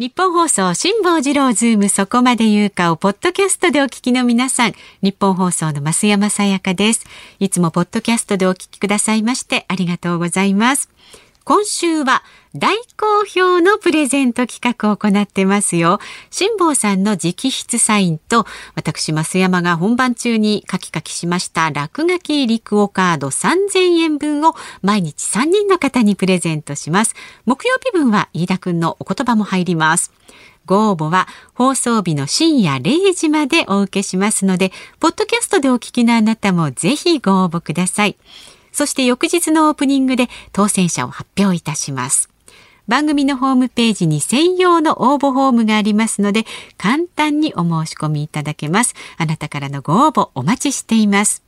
ニッポン放送辛坊治郎ズームそこまで言うかをポッドキャストでお聞きの皆さん、ニッポン放送の増山さやかです。いつもポッドキャストでお聞きくださいましてありがとうございます。今週は大好評のプレゼント企画を行ってますよ。辛坊さんの直筆サインと、私、増山が本番中に書き書きしました落書き入りクオカード3000円分を毎日3人の方にプレゼントします。木曜日分は飯田くんのお言葉も入ります。ご応募は放送日の深夜0時までお受けしますので、ポッドキャストでお聞きのあなたもぜひご応募ください。そして翌日のオープニングで当選者を発表いたします。番組のホームページに専用の応募フォームがありますので、簡単にお申し込みいただけます。あなたからのご応募お待ちしています。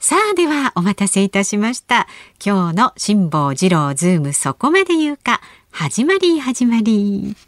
さあではお待たせいたしました。今日の辛坊治郎ズームそこまで言うか、始まり始まり。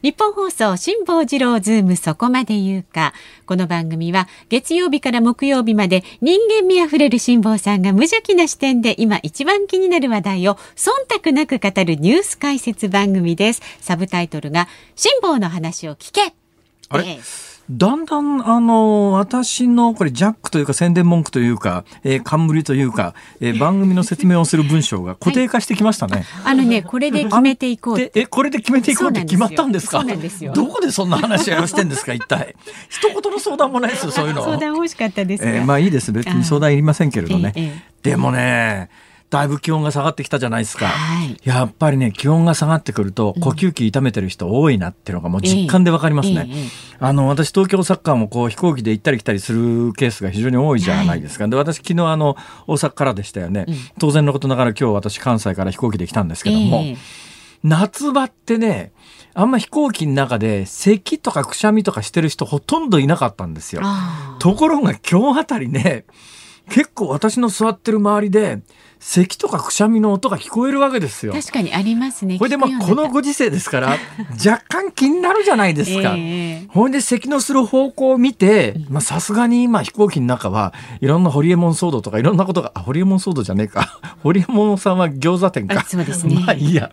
日本放送辛坊治郎ズームそこまで言うか。この番組は月曜日から木曜日まで人間味あふれる辛坊さんが無邪気な視点で今一番気になる話題を忖度なく語るニュース解説番組です。サブタイトルが辛坊の話を聞け。あれ、えーだんだん、あの、私の、これ、ジャックというか宣伝文句というか、えー、冠というか、えー、番組の説明をする文章が固定化してきましたね。はい、あのね、これで決めていこうえ、これで決めていこうって決まったんですか？どこでそんな話し合いをしてんですか、一体。一言の相談もないですよ、そういうの。相談欲しかったですえー、まあいいです。別に相談いりませんけれどね。えー、でもね、だいぶ気温が下がってきたじゃないですか、はい、やっぱりね気温が下がってくると呼吸器痛めてる人多いなっていうのがもう実感でわかりますね、えーえー、あの私東京サッカーもこう飛行機で行ったり来たりするケースが非常に多いじゃないですか、はい、で私昨日あの大阪からでしたよね、うん、当然のことながら今日私関西から飛行機で来たんですけども、えー、夏場ってねあんま飛行機の中で咳とかくしゃみとかしてる人ほとんどいなかったんですよ。ところが今日あたりね結構私の座ってる周りで咳とかくしゃみの音が聞こえるわけですよ。確かにありますね。これでまあこのご時世ですから若干気になるじゃないですか。えー、ほんで咳のする方向を見て、まあさすがに今飛行機の中はいろんなホリエモン騒動とかいろんなことがあホリエモン騒動じゃねえか ホリエモンさんは餃子店か。そうですね。まあいいや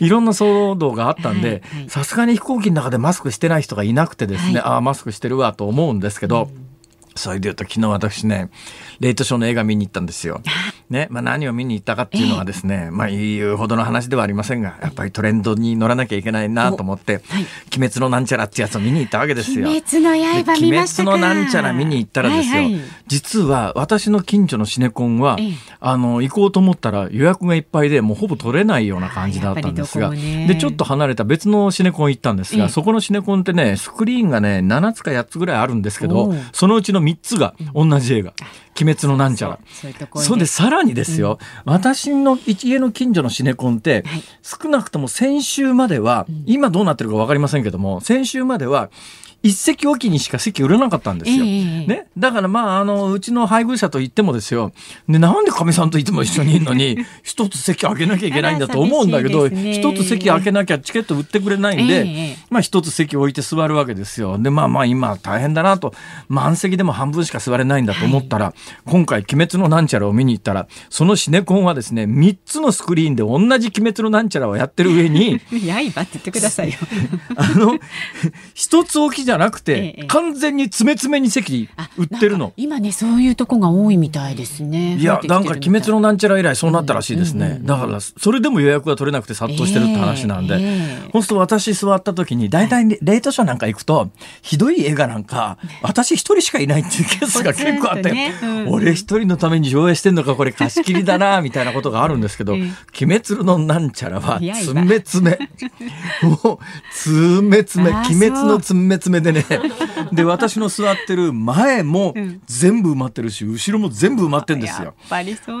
いろんな騒動があったんでさすがに飛行機の中でマスクしてない人がいなくてですね、はい、ああマスクしてるわと思うんですけど。うんそれで言うと昨日私ね、レイトショーの映画見に行ったんですよ。ね、まあ何を見に行ったかっていうのはですね、えー、まあ言うほどの話ではありませんが、やっぱりトレンドに乗らなきゃいけないなと思って、はい、鬼滅のなんちゃらってやつを見に行ったわけですよ。鬼滅の刃見ました鬼滅のなんちゃら見に行ったらですよ、はいはい、実は私の近所のシネコンは、えー、あの、行こうと思ったら予約がいっぱいで、もうほぼ取れないような感じだったんですが、で、ちょっと離れた別のシネコン行ったんですが、えー、そこのシネコンってね、スクリーンがね、7つか8つぐらいあるんですけど、そのうちの3つが同じ映画。鬼滅のなんちゃら。それで。さらにですよ、うん、私の家の近所のシネコンって、はい、少なくとも先週までは、うん、今どうなってるか分かりませんけども、先週までは、一席おきにしか席売れなかったんですよ。えー、ね？だからまあ、あの、うちの配偶者と言ってもですよ。で、なんでかみさんといつも一緒にいるのに、一つ席開けなきゃいけないんだと思うんだけど、一、ね、つ席開けなきゃチケット売ってくれないんで、えー、まあ一つ席置いて座るわけですよ。で、まあまあ今大変だなと、満席でも半分しか座れないんだと思ったら、はい、今回鬼滅のなんちゃらを見に行ったら、そのシネコンはですね、三つのスクリーンで同じ鬼滅のなんちゃらをやってる上に、刃って言ってくださいよ。あの、一つ置きじゃじゃなくて、ええ、完全に詰め詰めに席売ってるの。今ねそういうとこが多いみたいですね。いやなんか「鬼滅のなんちゃら」以来そうなったらしいですね、うんうんうん、だからそれでも予約が取れなくて殺到してるって話なんで、えー、そうすると私座った時に大体レートショーなんか行くとひどい映画なんか私一人しかいないっていうケースが結構あって、ねうん、俺一人のために上映してんのかこれ貸し切りだなみたいなことがあるんですけど「鬼滅のなんちゃら」は詰め詰め。もう詰め詰め鬼滅の詰め詰めでね で私の座ってる前も全部埋まってるし後ろも全部埋まってるんですよ。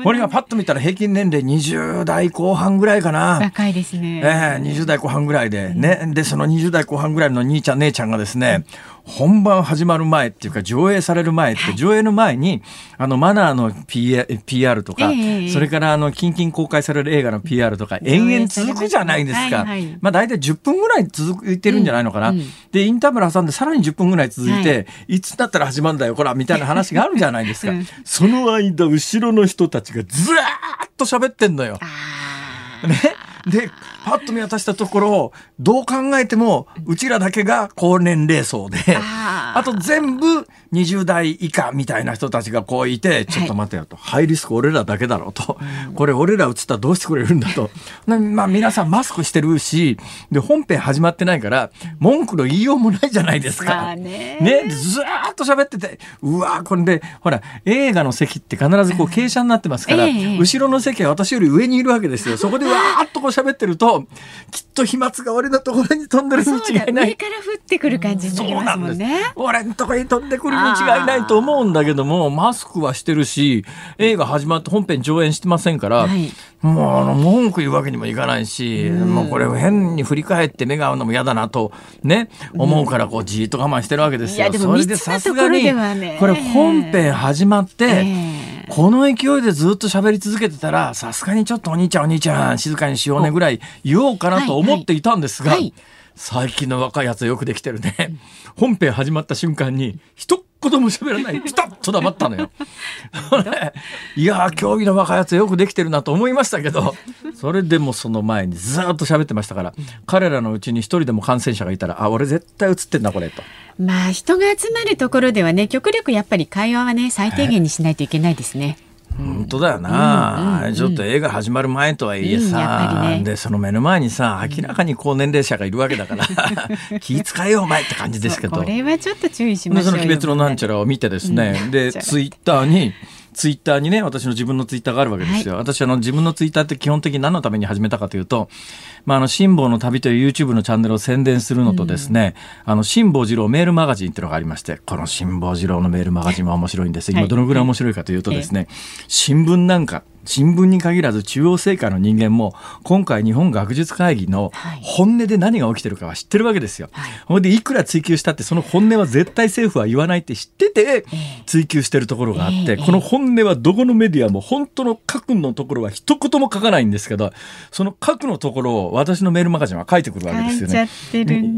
これがパッと見たら平均年齢20代後半ぐらいかな。若いですね。ええー、20代後半ぐらいでね、でその20代後半ぐらいの兄ちゃん姉ちゃんがですね、本番始まる前っていうか上映される前って、上映の前にあのマナーの PR とか、それからあの近々公開される映画の PR とか延々続くじゃないですか、まあ大体10分ぐらい続いてるんじゃないのかな、でインターバル挟んでさらに10分ぐらい続いて、い、つだったら始まるんだよこらみたいな話があるじゃないですか、その間後ろの人たちがずらーっと喋ってんのよ。ね？で、パッと見渡したところ、どう考えても、うちらだけが高年齢層で、あと全部20代以下みたいな人たちがこういて、ちょっと待てよと、はい、ハイリスク俺らだけだろうと、これ俺ら映ったらどうしてくれるんだと。まあ皆さんマスクしてるし、で、本編始まってないから、文句の言いようもないじゃないですか。ね。ね、ずーっと喋ってて、うわこれで、ほら、映画の席って必ずこう傾斜になってますから、えー、後ろの席は私より上にいるわけですよ。そこでわーっとこう喋ってると、きっと飛沫が俺のところに飛んでるに違いない。上から降ってくる感じになりますもんね。俺のところに飛んでくるに違いないと思うんだけども、マスクはしてるし、映画始まって本編上演してませんから、はい、もうあの文句言うわけにもいかないし、もうこれを変に振り返って目が合うのも嫌だなとね、思うからこうじっと我慢してるわけですよ。それでさすがに、これ本編始まって、この勢いでずっと喋り続けてたら、さすがにちょっとお兄ちゃんお兄ちゃん静かにしようねぐらい言おうかなと思っていたんですが、最近の若いやつはよくできてるね。本編始まった瞬間に一言も喋らない ピタッと黙ったのよ。いや競技の若いやつよくできてるなと思いましたけどそれでもその前にずっと喋ってましたから、彼らのうちに一人でも感染者がいたらあ俺絶対映ってんなこれと。まあ人が集まるところではね極力やっぱり会話はね最低限にしないといけないですね。本当だよな、うんうん、ちょっと映画始まる前とはいえさ、うんね、でその目の前にさ明らかに高年齢者がいるわけだから 気遣いよお前って感じですけど。これはちょっと注意しましょうその「鬼滅のなんちゃら」を見てですね、でツイッターにツイッターにね、私の自分のツイッターがあるわけですよ。はい、私、あの、自分のツイッターって基本的に何のために始めたかというと、まあ、あの、辛抱の旅という YouTube のチャンネルを宣伝するのとですね、うん、あの、辛抱二郎メールマガジンっていうのがありまして、この辛抱二郎のメールマガジンは面白いんです。今、どのぐらい面白いかというとですね、新聞なんか、新聞に限らず中央政界の人間も今回日本学術会議の本音で何が起きてるかは知ってるわけですよ。はい、ほんでいくら追及したってその本音は絶対政府は言わないって知ってて追及してるところがあって、この本音はどこのメディアも本当の核のところは一言も書かないんですけどその核のところを私のメールマガジンは書いてくるわけですよね。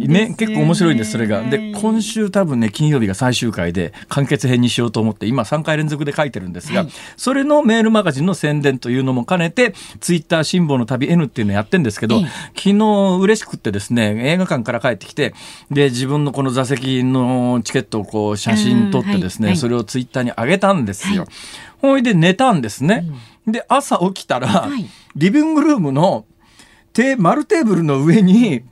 ね。結構面白いんですそれが。で今週多分ね金曜日が最終回で完結編にしようと思って今3回連続で書いてるんですが、はい、それのメールマガジンの宣伝というのも兼ねてツイッター辛抱の旅 N っていうのをやってるんですけど、昨日嬉しくってですね映画館から帰ってきてで自分のこの座席のチケットをこう写真撮ってですね、はいはい、それをツイッターに上げたんですよ。ほいで寝たんですね。で朝起きたら、リビングルームのテ丸テーブルの上に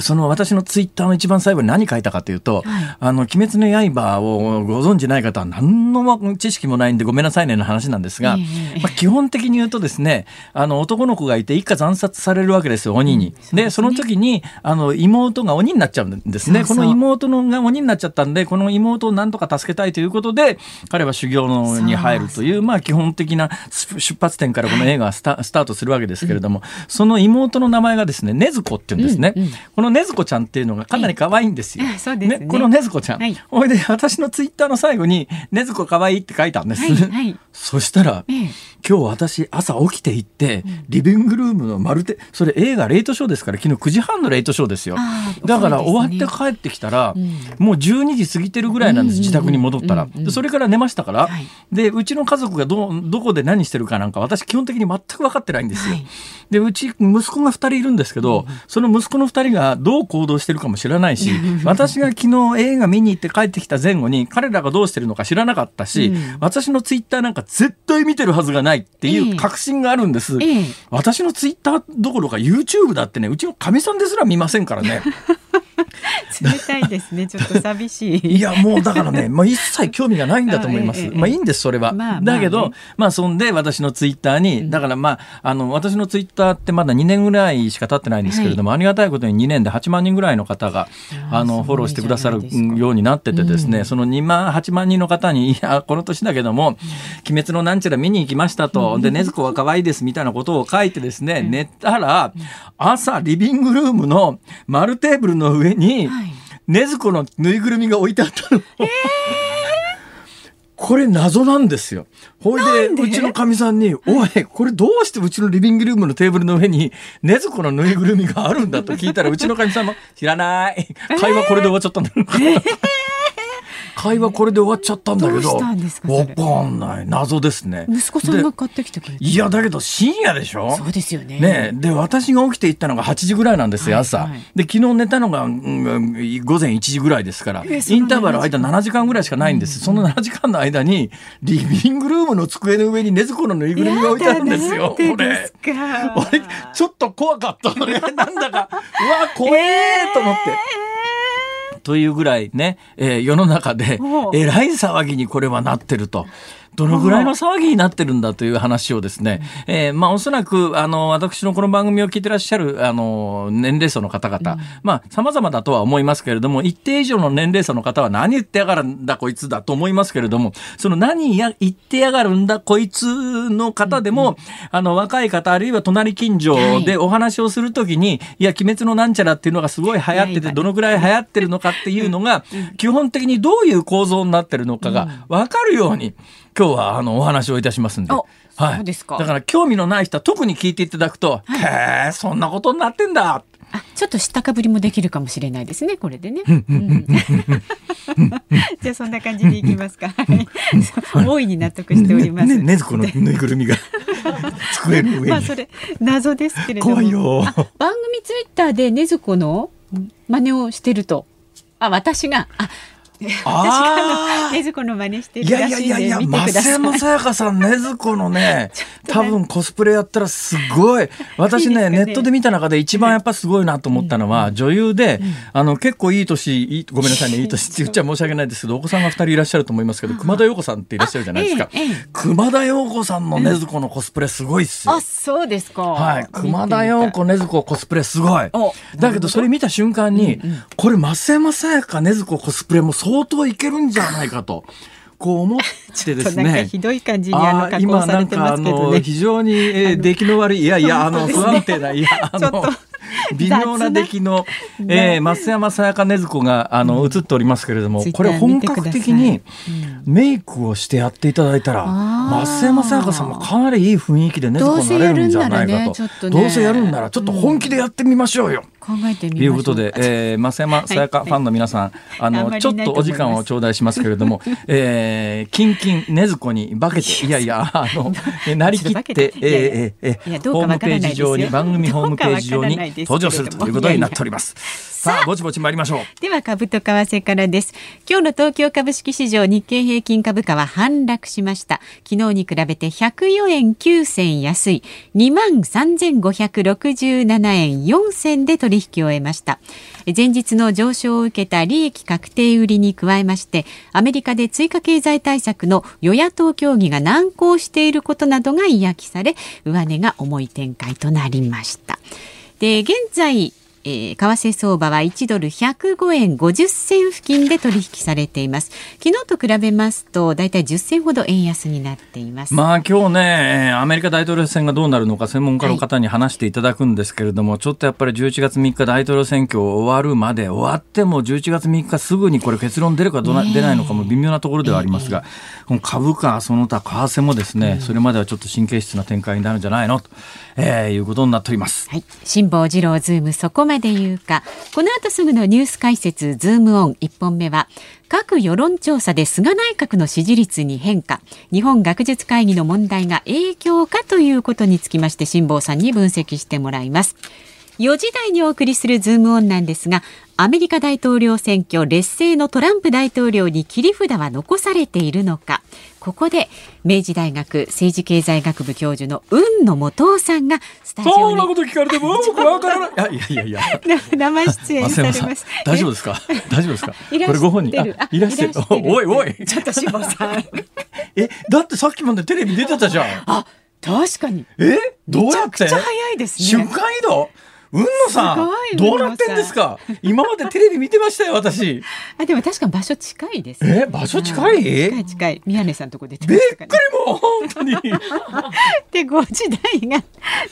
その私のツイッターの一番最後に何書いたかというと、はい、あの、鬼滅の刃をご存知ない方は何の知識もないんでごめんなさいねの話なんですが、えー、まあ、基本的に言うとですね、あの、男の子がいて一家惨殺されるわけですよ、鬼に。うん、で、その時に、あの、妹が鬼になっちゃうんですね。そうそう。この妹のが鬼になっちゃったんで、この妹を何とか助けたいということで、彼は修行のに入るという、まあ、基本的な出発点からこの映画はスタートするわけですけれども、うん、その妹の名前がですね、禰豆子っていうんですね。うんののねずこちゃんっていうのがかなり可愛いんですよ。そうですね、このねずこちゃん。はい、ほいで私のツイッターの最後にねずこ可愛いって書いたんです。はいはい、そしたら、ええ、今日私朝起きていって、リビングルームのまるでそれ映画レイトショーですから昨日9時半のレイトショーですよ。だから終わって帰ってきたら、うん、もう12時過ぎてるぐらいなんです、自宅に戻ったら。それから寝ましたから、はい、でうちの家族がどどこで何してるかなんか私基本的に全く分かってないんですよ。でうち息子が2人いるんですけど、その息子の2人がどう行動してるかも知らないし私が昨日映画見に行って帰ってきた前後に彼らがどうしてるのか知らなかったし、うん、私のツイッターなんか絶対見てるはずがないっていう確信があるんです、ええ、私のツイッターどころか YouTube だってねうちのかみさんですら見ませんからね。冷たいですね。ちょっと寂しい。いやもうだからね、まあ、一切興味がないんだと思います、まあいいんですそれは、まあ、だけど、まあそんで私のツイッターにだからまああの私のツイッターってまだ2年ぐらいしか経ってないんですけれども、はい、ありがたいことに2年で8万人ぐらいの方があのフォローしてくださるようになっててですね、うん、その2万8万人の方にいやこの年だけども「鬼滅のなんちゃら見に行きましたと」で「禰豆子は可愛いです」みたいなことを書いてですね寝たら朝リビングルームの丸テーブルの上に、はいねずこのぬいぐるみが置いてあったの。えーこれ謎なんですよ。ほいで、うちのかみさんに、おい、これどうしてうちのリビングルームのテーブルの上に、ねずこのぬいぐるみがあるんだと聞いたら、うちのかみさんも、知らない。会話これで終わっちゃったんだ。えー会話これで終わっちゃったんだけど、わかんない。謎ですね。息子さんが買ってきてくれいや、だけど深夜でしょ？そうですよね。ねで、私が起きて行ったのが8時ぐらいなんですよ、朝。はいはい、で、昨日寝たのが、うん、午前1時ぐらいですから、インターバル間7時間ぐらいしかないんです。その7時間の間に、リビングルームの机の上にねずこのぬいぐるみが置いてあるんですよ。これ。俺、ちょっと怖かったのね。なんだか、うわ、怖えーと思って。というぐらいね、えー、世の中でえらい騒ぎにこれはなってると。どのぐらいの騒ぎになってるんだという話をですね、えー、まあおそらく、あの、私のこの番組を聞いてらっしゃる、あの、年齢層の方々、うん、まあ様々だとは思いますけれども、一定以上の年齢層の方は何言ってやがるんだこいつだと思いますけれども、その何や言ってやがるんだこいつの方でも、うん、あの、若い方、あるいは隣近所でお話をするときに、はい、いや、鬼滅のなんちゃらっていうのがすごい流行ってて、どのぐらい流行ってるのかっていうのが、基本的にどういう構造になってるのかが分かるように、今日はあのお話をいたしますんで。はい、ですか。だから興味のない人は特に聞いていただくと、はい、へえ、そんなことになってんだ。あ、ちょっと知ったかぶりもできるかもしれないですね、これでね。じゃあそんな感じでいきますか。大いに納得しております。ね、ねずこのぬいぐるみが机の上に。まあそれ謎ですけれども。怖いよ。番組ツイッターでねずこの真似をしてると。あ、私が。あ、ああ。ねずこの真似してるらしいやいやいやいや、増山さやかさん、ねずこのね、多分コスプレやったらすごい。私ね、ネットで見た中で一番やっぱすごいなと思ったのは、女優で、あの、結構いい年、いいごめんなさいね、いい年って言っちゃ申し訳ないですけど、お子さんが二人いらっしゃると思いますけど、熊田陽子さんっていらっしゃるじゃないですか。熊田陽子さんのねずこのコスプレすごいっすよ。あ、そうですか。はい。熊田陽子ねずこコスプレすごい。だけどそれ見た瞬間に、これ増山さやかねずこコスプレも相当いけるんじゃないかと。こう思ってですね。ひどい感じにあの加工されてますけどね。非常に、えー、出来の悪い、いやいや、あの、不安定な、いや、あの、微妙な出来の、えー、増山さやかねずこが、あの、映っておりますけれども、これ本格的にメイクをしてやっていただいたら、増山さやかさんもかなりいい雰囲気でねずこになれるんじゃないかと。どうせやるんなら、ちょっと本気でやってみましょうよ。考えてみいうことで、えー、増山さやかファンの皆さん、あの、ちょっとお時間を頂戴しますけれども、えー、キンキンねずこに化けて、いやいや、あの、なりきって、えー、えー、ホームページ上に、番組ホームページ上に登場するということになっております。さあ、ぼちぼち参りましょう。では、株と為替からです。今日の東京株式市場日経平均株価は反落しました。昨日に比べて104円9銭安い、23,567円4銭で取引を終えました。前日の上昇を受けた利益確定売りに加えまして、アメリカで追加経済対策の与野党協議が難航していることなどが嫌気され、上値が重い展開となりました。で、現在、えー、為替相場は1ドル105円50銭付近で取引されています。昨日と比べますとだいたい10銭ほど円安になっています。まあ今日ねアメリカ大統領選がどうなるのか専門家の方に話していただくんですけれども、はい、ちょっとやっぱり11月3日大統領選挙終わるまで終わっても11月3日すぐにこれ結論出るかどな、出ないのかも微妙なところではありますが、この株価その他為替もですね、それまではちょっと神経質な展開になるんじゃないの？と、えー、いうことになっております。はい、辛坊治郎ズームそこで言うか。この後すぐのニュース解説ズームオン。1本目は各世論調査で菅内閣の支持率に変化。日本学術会議の問題が影響かということにつきまして辛坊さんに分析してもらいます。4時台にお送りするズームオンなんですがアメリカ大統領選挙劣勢のトランプ大統領に切り札は残されているのか。ここで明治大学政治経済学部教授の雲野元夫さんがスタジオに。そんなこと聞かれても僕 わからない。いやいやいや。生出演されます大丈夫ですか？大丈夫ですか？これご本人。いらっしゃる。おいおい。ちょっと志保さん。えだってさっきまでテレビ出てたじゃん。あ確かに。え？どうやって？めちゃくちゃ早いですね。瞬間移動？うんのさんどうなってんですか？今までテレビ見てましたよ私。あでも確か場所近いです、ね、え場所近い？近い近い。宮根さんとこで、ね、びっくりもう本当に。で5時台が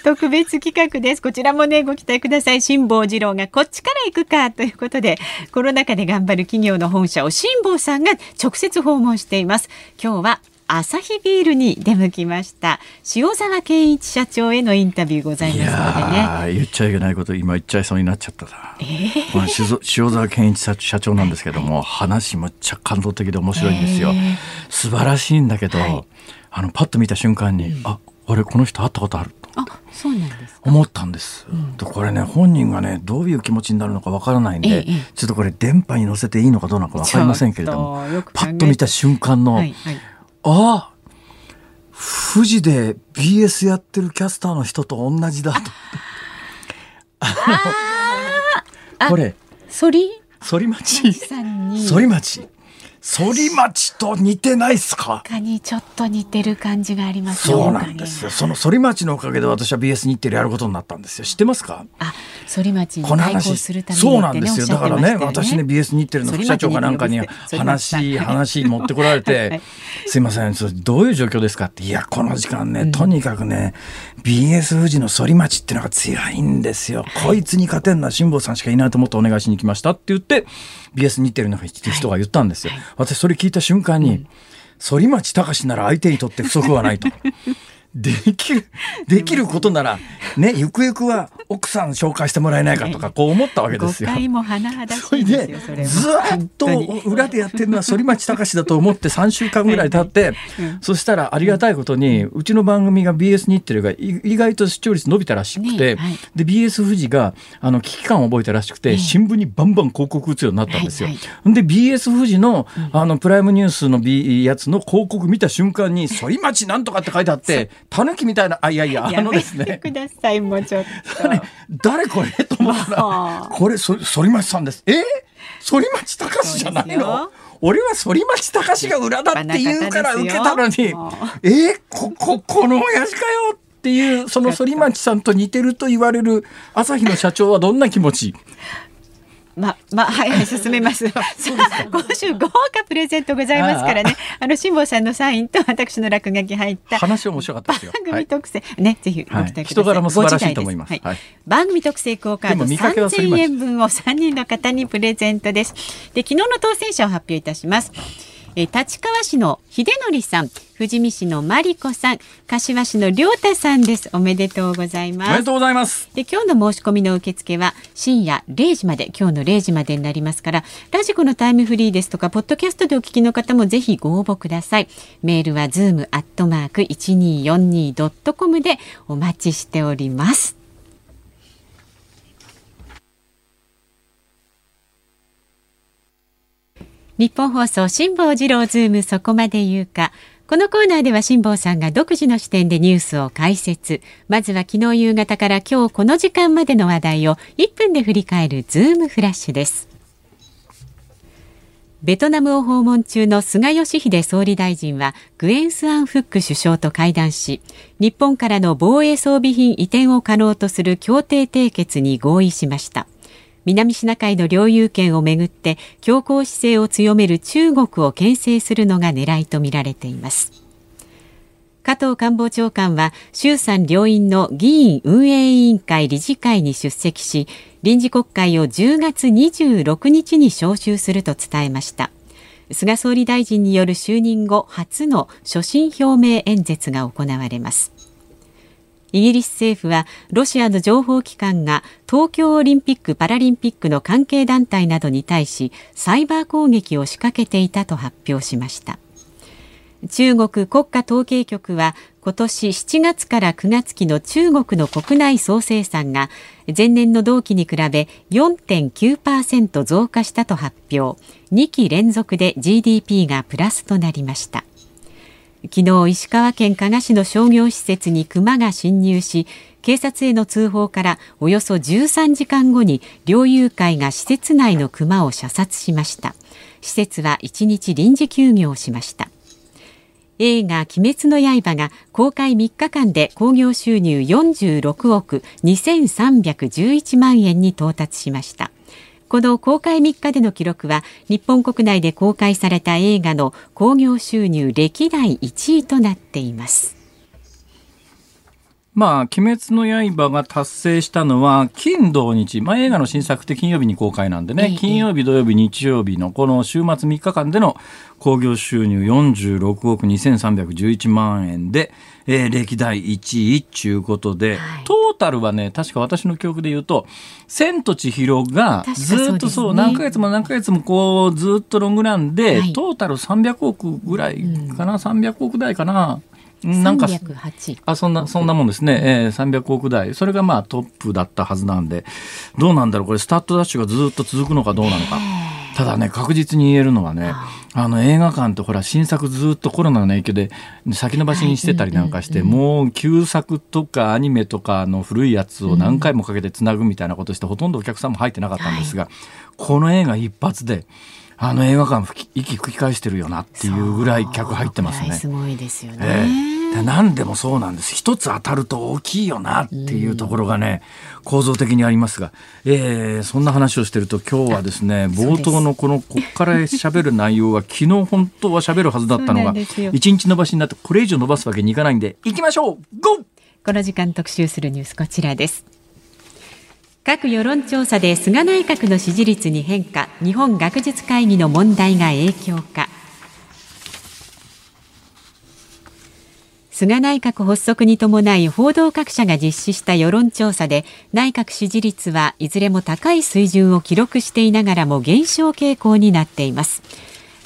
特別企画です。こちらもねご期待ください。辛坊治郎がこっちから行くかということでコロナ禍で頑張る企業の本社を辛坊さんが直接訪問しています。今日はアサヒビールに出向きました。塩沢健一社長へのインタビューございますのでね。言っちゃいけないこと今言っちゃいそうになっちゃったな、えー、塩沢健一社長なんですけども、はい、話むっちゃ感動的で面白いんですよ、えー、素晴らしいんだけど、はい、あのパッと見た瞬間に、うん、あ俺この人会ったことあるあそうなんです思ったんです、うん、これね本人がねどういう気持ちになるのかわからないんで、ええ、ちょっとこれ電波に乗せていいのかどうなのかわかりませんけれどもパッと見た瞬間の、はいはい、ああ富士で BS やってるキャスターの人と同じだと。これ。反り町反り町反町と似てないっすか？かにちょっと似てる感じがありますそうなんですよ。その反町のおかげで私は BS 日テレやることになったんですよ。知ってますか？あ反町に対抗するために、ね、そうなんですよ。だからね私ね BS 日テレの副社長かなんかに話話持ってこられて、はい、すいませんそれどういう状況ですかって。いやこの時間ね、うん、とにかくね BS 富士の反町っていうのが強いんですよ、こいつに勝てんのは辛坊さんしかいないと思ってお願いしに来ましたって言って BS 日テレの人が言ったんですよ、はい、私それ聞いた瞬間に、反町隆史なら相手にとって不足はないと。できる、できることなら、ね、ゆくゆくは奥さん紹介してもらえないかとか、こう思ったわけですよ。誤解も甚だしいですよ、それで、ずっと裏でやってるのは反町隆史だと思って3週間ぐらい経って、そしたらありがたいことに、うちの番組が BS 日テレが意外と視聴率伸びたらしくて、で、BS 富士が、あの、危機感を覚えたらしくて、新聞にバンバン広告打つようになったんですよ。で、BS 富士の、あの、プライムニュースの B やつの広告見た瞬間に、反町なんとかって書いてあって、タヌキみたいなあいやいやあのですね。くださいもうちょっと、ね、誰これ？と思ったらこれそ反町さんです。え？反町隆史じゃないの？俺は反町隆史が裏だって言うから受けたのに。え？こ ここの親父かよっていうその反町さんと似てると言われる朝日の社長はどんな気持ち？ま、ま、はい、はい、進めます。今週豪華プレゼントございますからね。あの辛坊さんのサインと私の落書き入った話面白かったですよ。番組特製、はい、ね、ぜひご期待ください。人柄も素晴らしいと思います。はい、番組特製クオカード三千円分を三人の方にプレゼントです。で、昨日の当選者を発表いたします。え立川市の秀則さん、富士見市のマリコさん、柏市の亮太さんです。おめでとうございます。おめでとうございます。で、今日の申し込みの受付は深夜0時まで、今日の0時までになりますから、ラジコのタイムフリーですとか、ポッドキャストでお聞きの方もぜひご応募ください。メールはズームアットマーク一二四二ドットコムでお待ちしております。ニッポン放送辛坊治郎ズームそこまで言うか。このコーナーでは辛坊さんが独自の視点でニュースを解説。まずは昨日夕方から今日この時間までの話題を1分で振り返るズームフラッシュです。ベトナムを訪問中の菅義偉総理大臣はグエン・スアン・フック首相と会談し日本からの防衛装備品移転を可能とする協定締結に合意しました。南シナ海の領有権をめぐって強硬姿勢を強める中国を牽制するのが狙いとみられています。加藤官房長官は衆参両院の議員運営委員会理事会に出席し臨時国会を10月26日に召集すると伝えました。菅総理大臣による就任後初の所信表明演説が行われます。イギリス政府はロシアの情報機関が東京オリンピック・パラリンピックの関係団体などに対しサイバー攻撃を仕掛けていたと発表しました。中国国家統計局は今年7月から9月期の中国の国内総生産が前年の同期に比べ4.9%増加したと発表。2期連続で GDP がプラスとなりました。昨日石川県加賀市の商業施設に熊が侵入し警察への通報からおよそ13時間後に猟友会が施設内の熊を射殺しました。施設は1日臨時休業しました。映画鬼滅の刃が公開3日間で興行収入46億2311万円に到達しました。この公開3日での記録は日本国内で公開された映画の興行収入歴代1位となっています。まあ、鬼滅の刃が達成したのは、金土日、まあ映画の新作って金曜日に公開なんでね、金曜日、土曜日、日曜日のこの週末3日間での興行収入46億2311万円で、えー、歴代1位っていうことで、はい、トータルはね、確か私の記憶で言うと、千と千尋がずっとそう、ね、何ヶ月も何ヶ月もこう、ずっとロングランで、はい、トータル300億ぐらいかな、うん、300億台かな。なんかあそんなそんなもんですね、えー、300億台。それがまあトップだったはずなんでどうなんだろう。これスタートダッシュがずっと続くのかどうなのか。ただね確実に言えるのはねあの映画館ってほら新作ずっとコロナの影響で先延ばしにしてたりなんかして、もう旧作とかアニメとかの古いやつを何回もかけてつなぐみたいなことして、ほとんどお客さんも入ってなかったんですが、この映画一発であの映画館息吹き返してるよなっていうぐらい客入ってますね。すごいですよね。えー何でもそうなんです。一つ当たると大きいよなっていうところがね、構造的にありますが、えー、そんな話をしてると今日はですね、冒頭のこの、こっから喋る内容は昨日本当は喋るはずだったのが、一日伸ばしになってこれ以上伸ばすわけにいかないんで、行きましょうゴーこの時間特集するニュースこちらです。各世論調査で菅内閣の支持率に変化、日本学術会議の問題が影響か。菅内閣発足に伴い報道各社が実施した世論調査で内閣支持率はいずれも高い水準を記録していながらも減少傾向になっています。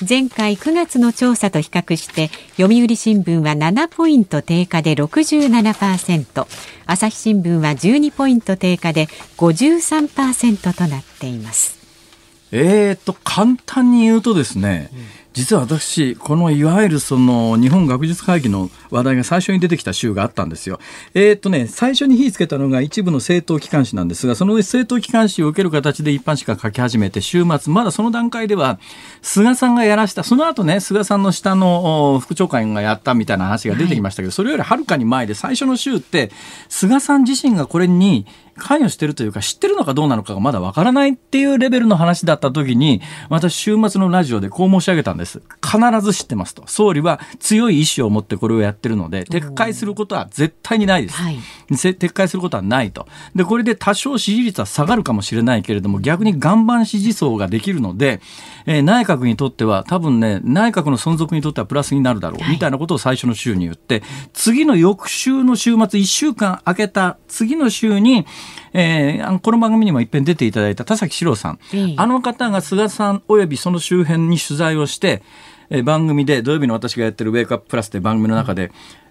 前回9月の調査と比較して読売新聞は7ポイント低下で67%朝日新聞は12ポイント低下で53%となっています。えーと簡単に言うとですね、うん実は私、このいわゆるその日本学術会議の話題が最初に出てきた週があったんですよ。えっ、とね、最初に火つけたのが一部の政党機関紙なんですが、その政党機関紙を受ける形で一般紙が書き始めて、週末、まだその段階では、菅さんがやらした、その後ね、菅さんの下の副長官がやったみたいな話が出てきましたけど、はい、それよりはるかに前で最初の週って、菅さん自身がこれに関与してるというか知ってるのかどうなのかがまだわからないっていうレベルの話だった時に私週末のラジオでこう申し上げたんです。必ず知ってますと。総理は強い意志を持ってこれをやってるので撤回することは絶対にないです、はい、撤回することはないと。でこれで多少支持率は下がるかもしれないけれども逆に岩盤支持層ができるので、えー、内閣にとっては多分ね内閣の存続にとってはプラスになるだろう、みたいなことを最初の週に言って次の翌週の週末1週間空けた次の週にえー、この番組にも一遍出ていただいた田崎史郎さん、あの方が菅さんおよびその周辺に取材をして、えー、番組で土曜日の私がやってる「ウェイクアッププラス」という番組の中で、うん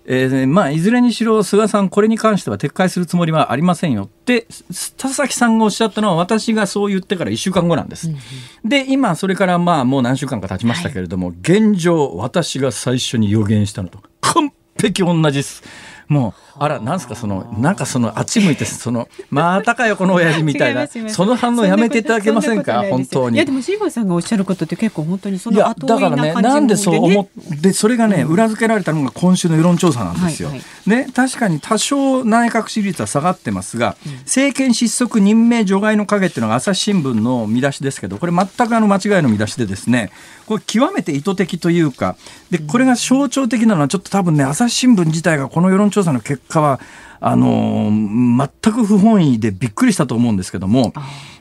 えー、まあ、いずれにしろ菅さん、これに関しては撤回するつもりはありませんよって、田崎さんがおっしゃったのは、私がそう言ってから1週間後なんです。うん、で、今、それからまあ、もう何週間か経ちましたけれども、はい、現状、私が最初に予言したのと、完璧同じです。もうあらなんすかそのなんかそのあっち向いてそのまたかよこの親父みたいな。その反応やめていただけませんか本当に。いやでも辛坊さんがおっしゃることって結構本当にその後だからねなんでそう思ってそれがね裏付けられたのが今週の世論調査なんですよ、はいはい、ね確かに多少内閣支持率は下がってますが、うん、政権失速任命除外の影っていうのが朝日新聞の見出しですけどこれ全くあの間違いの見出しでですねこれ極めて意図的というかでこれが象徴的なのはちょっと多分ね朝日新聞自体がこの世論調査調査の結果はあの全く不本意でびっくりしたと思うんですけども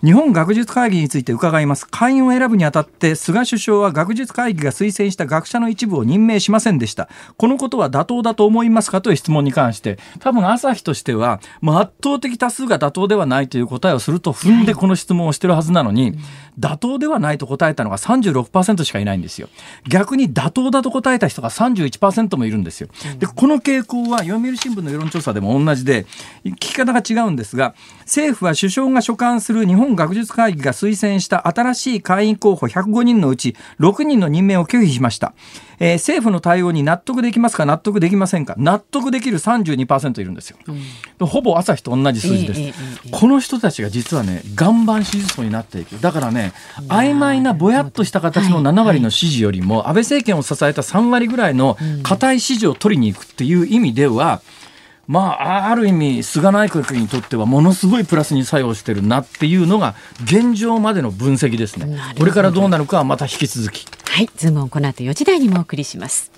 日本学術会議について伺います。会員を選ぶにあたって菅首相は学術会議が推薦した学者の一部を任命しませんでした。このことは妥当だと思いますかという質問に関して多分朝日としては、まあ、圧倒的多数が妥当ではないという答えをすると踏んでこの質問をしてるはずなのに、妥当ではないと答えたのが36%しかいないんですよ。逆に妥当だと答えた人が31%もいるんですよ。でこの傾向は読売新聞の世論調査でも同じで聞き方が違うんですが政府は首相が所管する日本学術会議が推薦した新しい会員候補105人のうち6人の任命を拒否しました、えー、政府の対応に納得できますか納得できませんか納得できる32%いるんですよ、うん、ほぼ朝日と同じ数字です、えーえー、この人たちが実はね岩盤支持層になっていく。だからね曖昧なぼやっとした形の7割の支持よりも安倍政権を支えた3割ぐらいの固い支持を取りに行くっていう意味では、まあ、ある意味、菅内閣にとってはものすごいプラスに作用してるなっていうのが、現状までの分析ですね。これからどうなるかはまた引き続き。はい、ズームをこの後4時台にもお送りします。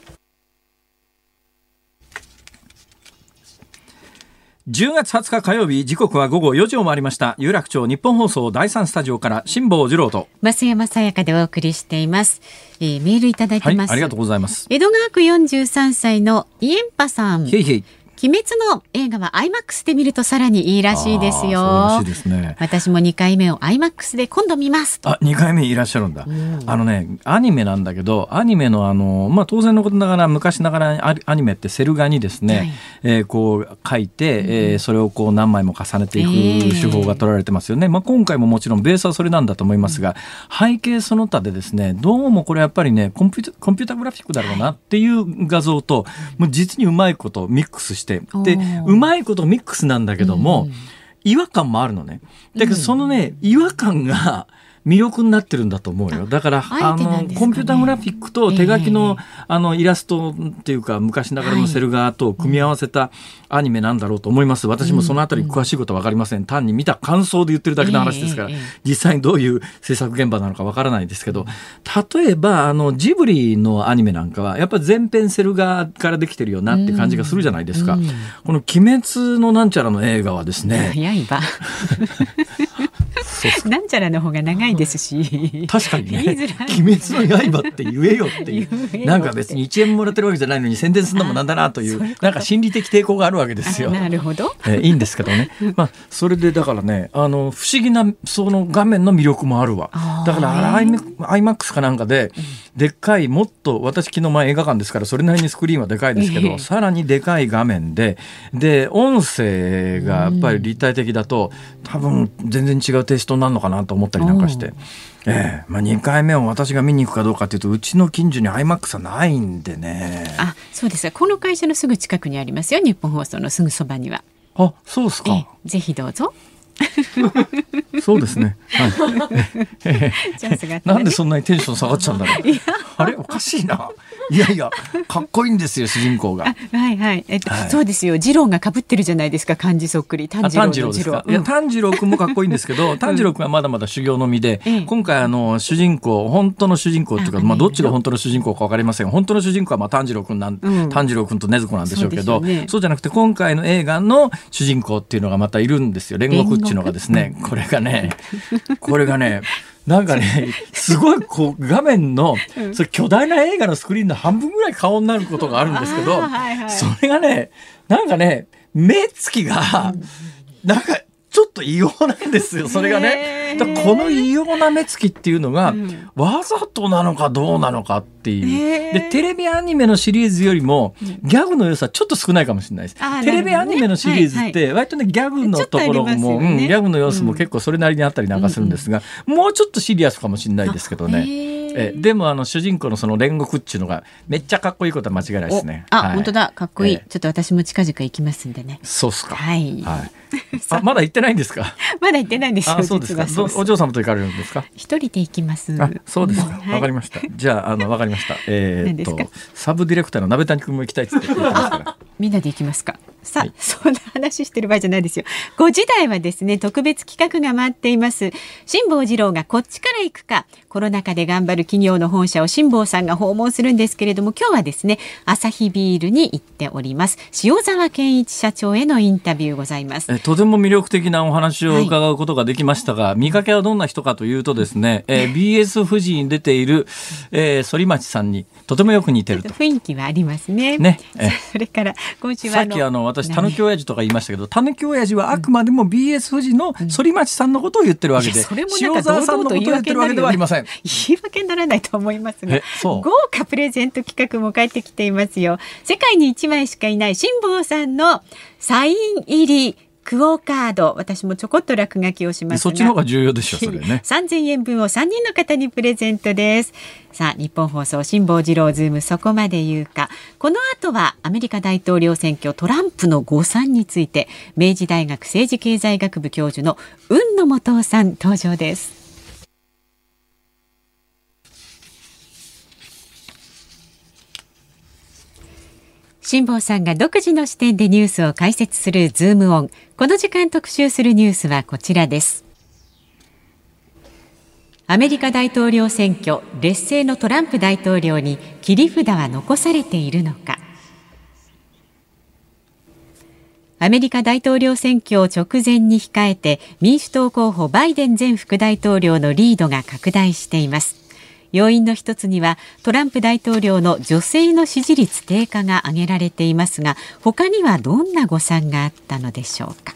10月20日火曜日時刻は午後4時を回りました。有楽町日本放送第3スタジオから辛坊治郎と。増山さやかでお送りしています、えー、メールいただいてます、はい、ありがとうございます。江戸川区43歳のイエンパさん。へいへい鬼滅の映画は IMAX で見るとさらにいいらしいですよ。ですね。私も2回目を IMAX で今度見ます。あ、2回目いらっしゃるんだ。うん、あのね、アニメなんだけど、アニメのあの、まあ当然のことながら昔ながらアニメってセル画にですね、はい、えー、こう書いて、うん、えー、それをこう何枚も重ねていく手法が取られてますよね。えー、まあ今回ももちろんベースはそれなんだと思いますが、背景その他でですね、どうもこれやっぱりね、コンピュコンピュータグラフィックだろうなっていう画像と、もう実にうまいことミックスして、で、うまいことミックスなんだけども、うん、違和感もあるのね。だけどそのね、違和感が、魅力になってるんだと思うよ。だから、あの、コンピューターグラフィックと手書きの、あの、イラストっていうか、昔ながらのセル画と組み合わせたアニメなんだろうと思います。私もそのあたり詳しいことはわかりません。単に見た感想で言ってるだけの話ですから、実際にどういう制作現場なのかわからないですけど、例えば、あの、ジブリのアニメなんかは、やっぱ全編セル画からできてるよなって感じがするじゃないですか。この鬼滅のなんちゃらの映画はですね、刃 なんちゃらの方が長いですし。確かにね「鬼滅の刃」って言えよっていう。なんか別に1円もらってるわけじゃないのに宣伝するのもなんだなという なんか心理的抵抗があるわけですよ。なるほど、えー、いいんですけどね、まあ、それでだからねあの不思議なその画面の魅力もあるわ。だからアイマイマックスかなんかで、でっかいもっと私昨日前映画館ですからそれなりにスクリーンはでかいですけど、さらにでかい画面でで音声がやっぱり立体的だと多分全然違うテイストになるのかなと思ったりなんかして。ええ。まあ、2回目を私が見に行くかどうかというとうちの近所に iMAX はないんでね。あそうですこの会社のすぐ近くにありますよ。日本放送のすぐそばには。あそうですか、ぜひどうぞ。そうですね。はい。なんでそんなにテンション下がっちゃうんだろう。あれおかしいな。いやいやかっこいいんですよ主人公が。はいはい。えっと、はい、そうですよ。次郎が被ってるじゃないですか漢字そっくり炭治郎の次郎。いや炭治郎君もかっこいいんですけど炭治郎君はまだまだ修行の身で、うん、今回あの主人公本当の主人公っていうかまあどっちが本当の主人公かわかりません。本当の主人公はまあ炭治郎君なん、うん、炭治郎君と禰豆子なんでしょうけど、ね、そうじゃなくて今回の映画の主人公っていうのがまたいるんですよ。煉獄っていうのがですねこれがねこれがねなんかね、すごいこう画面の、それ巨大な映画のスクリーンの半分ぐらい顔になることがあるんですけど、はいはい、それがね、なんかね、目つきが、なんかちょっと異様なんですよ、それがね。この異様な目つきっていうのが、わざとなのかどうなのかっていう。で、テレビアニメのシリーズよりも、ギャグの良さちょっと少ないかもしれないです。テレビアニメのシリーズって、割とね、ギャグのところも、うん、ギャグの様子も結構それなりにあったりなんかするんですが、もうちょっとシリアスかもしれないですけどね。えでもあの主人公のその煉獄っていうのがめっちゃかっこいいことは間違いないですね。あ、はい、本当だかっこいい、えー、ちょっと私も近々行きますんでね。そうっすか。はい。はい。あまだ行ってないんですか？まだ行ってないんですよ。そうですか。お嬢様と行かれるんですか？一人で行きます。あ、そうですか。わ、はい、かりました。じゃああのわかりました。えー、っとサブディレクターの鍋谷君も行きたいって言ってますから。みんなで行きますか。さあ、はい、そんな話してる場合じゃないですよ。5時台はですね、特別企画が待っています。辛坊治郎がこっちから行くか、コロナ禍で頑張る企業の本社を辛坊さんが訪問するんですけれども、今日はですね、アサヒビールに行っております。塩沢健一社長へのインタビューございます。えとても魅力的なお話を伺うことができましたが、はい、見かけはどんな人かというとですね、えー、BS 富士に出ている、えー、反町さんにとてもよく似てると。雰囲気はありますね。ね。それから今週はあの私、たぬき親父とか言いましたけど、たぬき親父はあくまでも BS 富士の反町さんのことを言ってるわけで、塩沢さんのことを言ってるわけではありません。言い訳にならないと思いますが、豪華プレゼント企画も帰ってきていますよ。世界に1枚しかいない辛坊さんのサイン入りクオカード私もちょこっと落書きをしますそっちの方が重要でしょそれね。3000円分を3人の方にプレゼントです。さあニッポン放送辛坊治郎ズームそこまで言うか。この後はアメリカ大統領選挙トランプの誤算について明治大学政治経済学部教授の雲野元夫さん登場です辛坊さんが独自の視点でニュースを解説するズームオン。この時間特集するニュースはこちらです。アメリカ大統領選挙、劣勢のトランプ大統領に切り札は残されているのか。アメリカ大統領選挙を直前に控えて民主党候補バイデン前副大統領のリードが拡大しています。要因の一つにはトランプ大統領の女性の支持率低下が挙げられていますが他にはどんな誤算があったのでしょうか？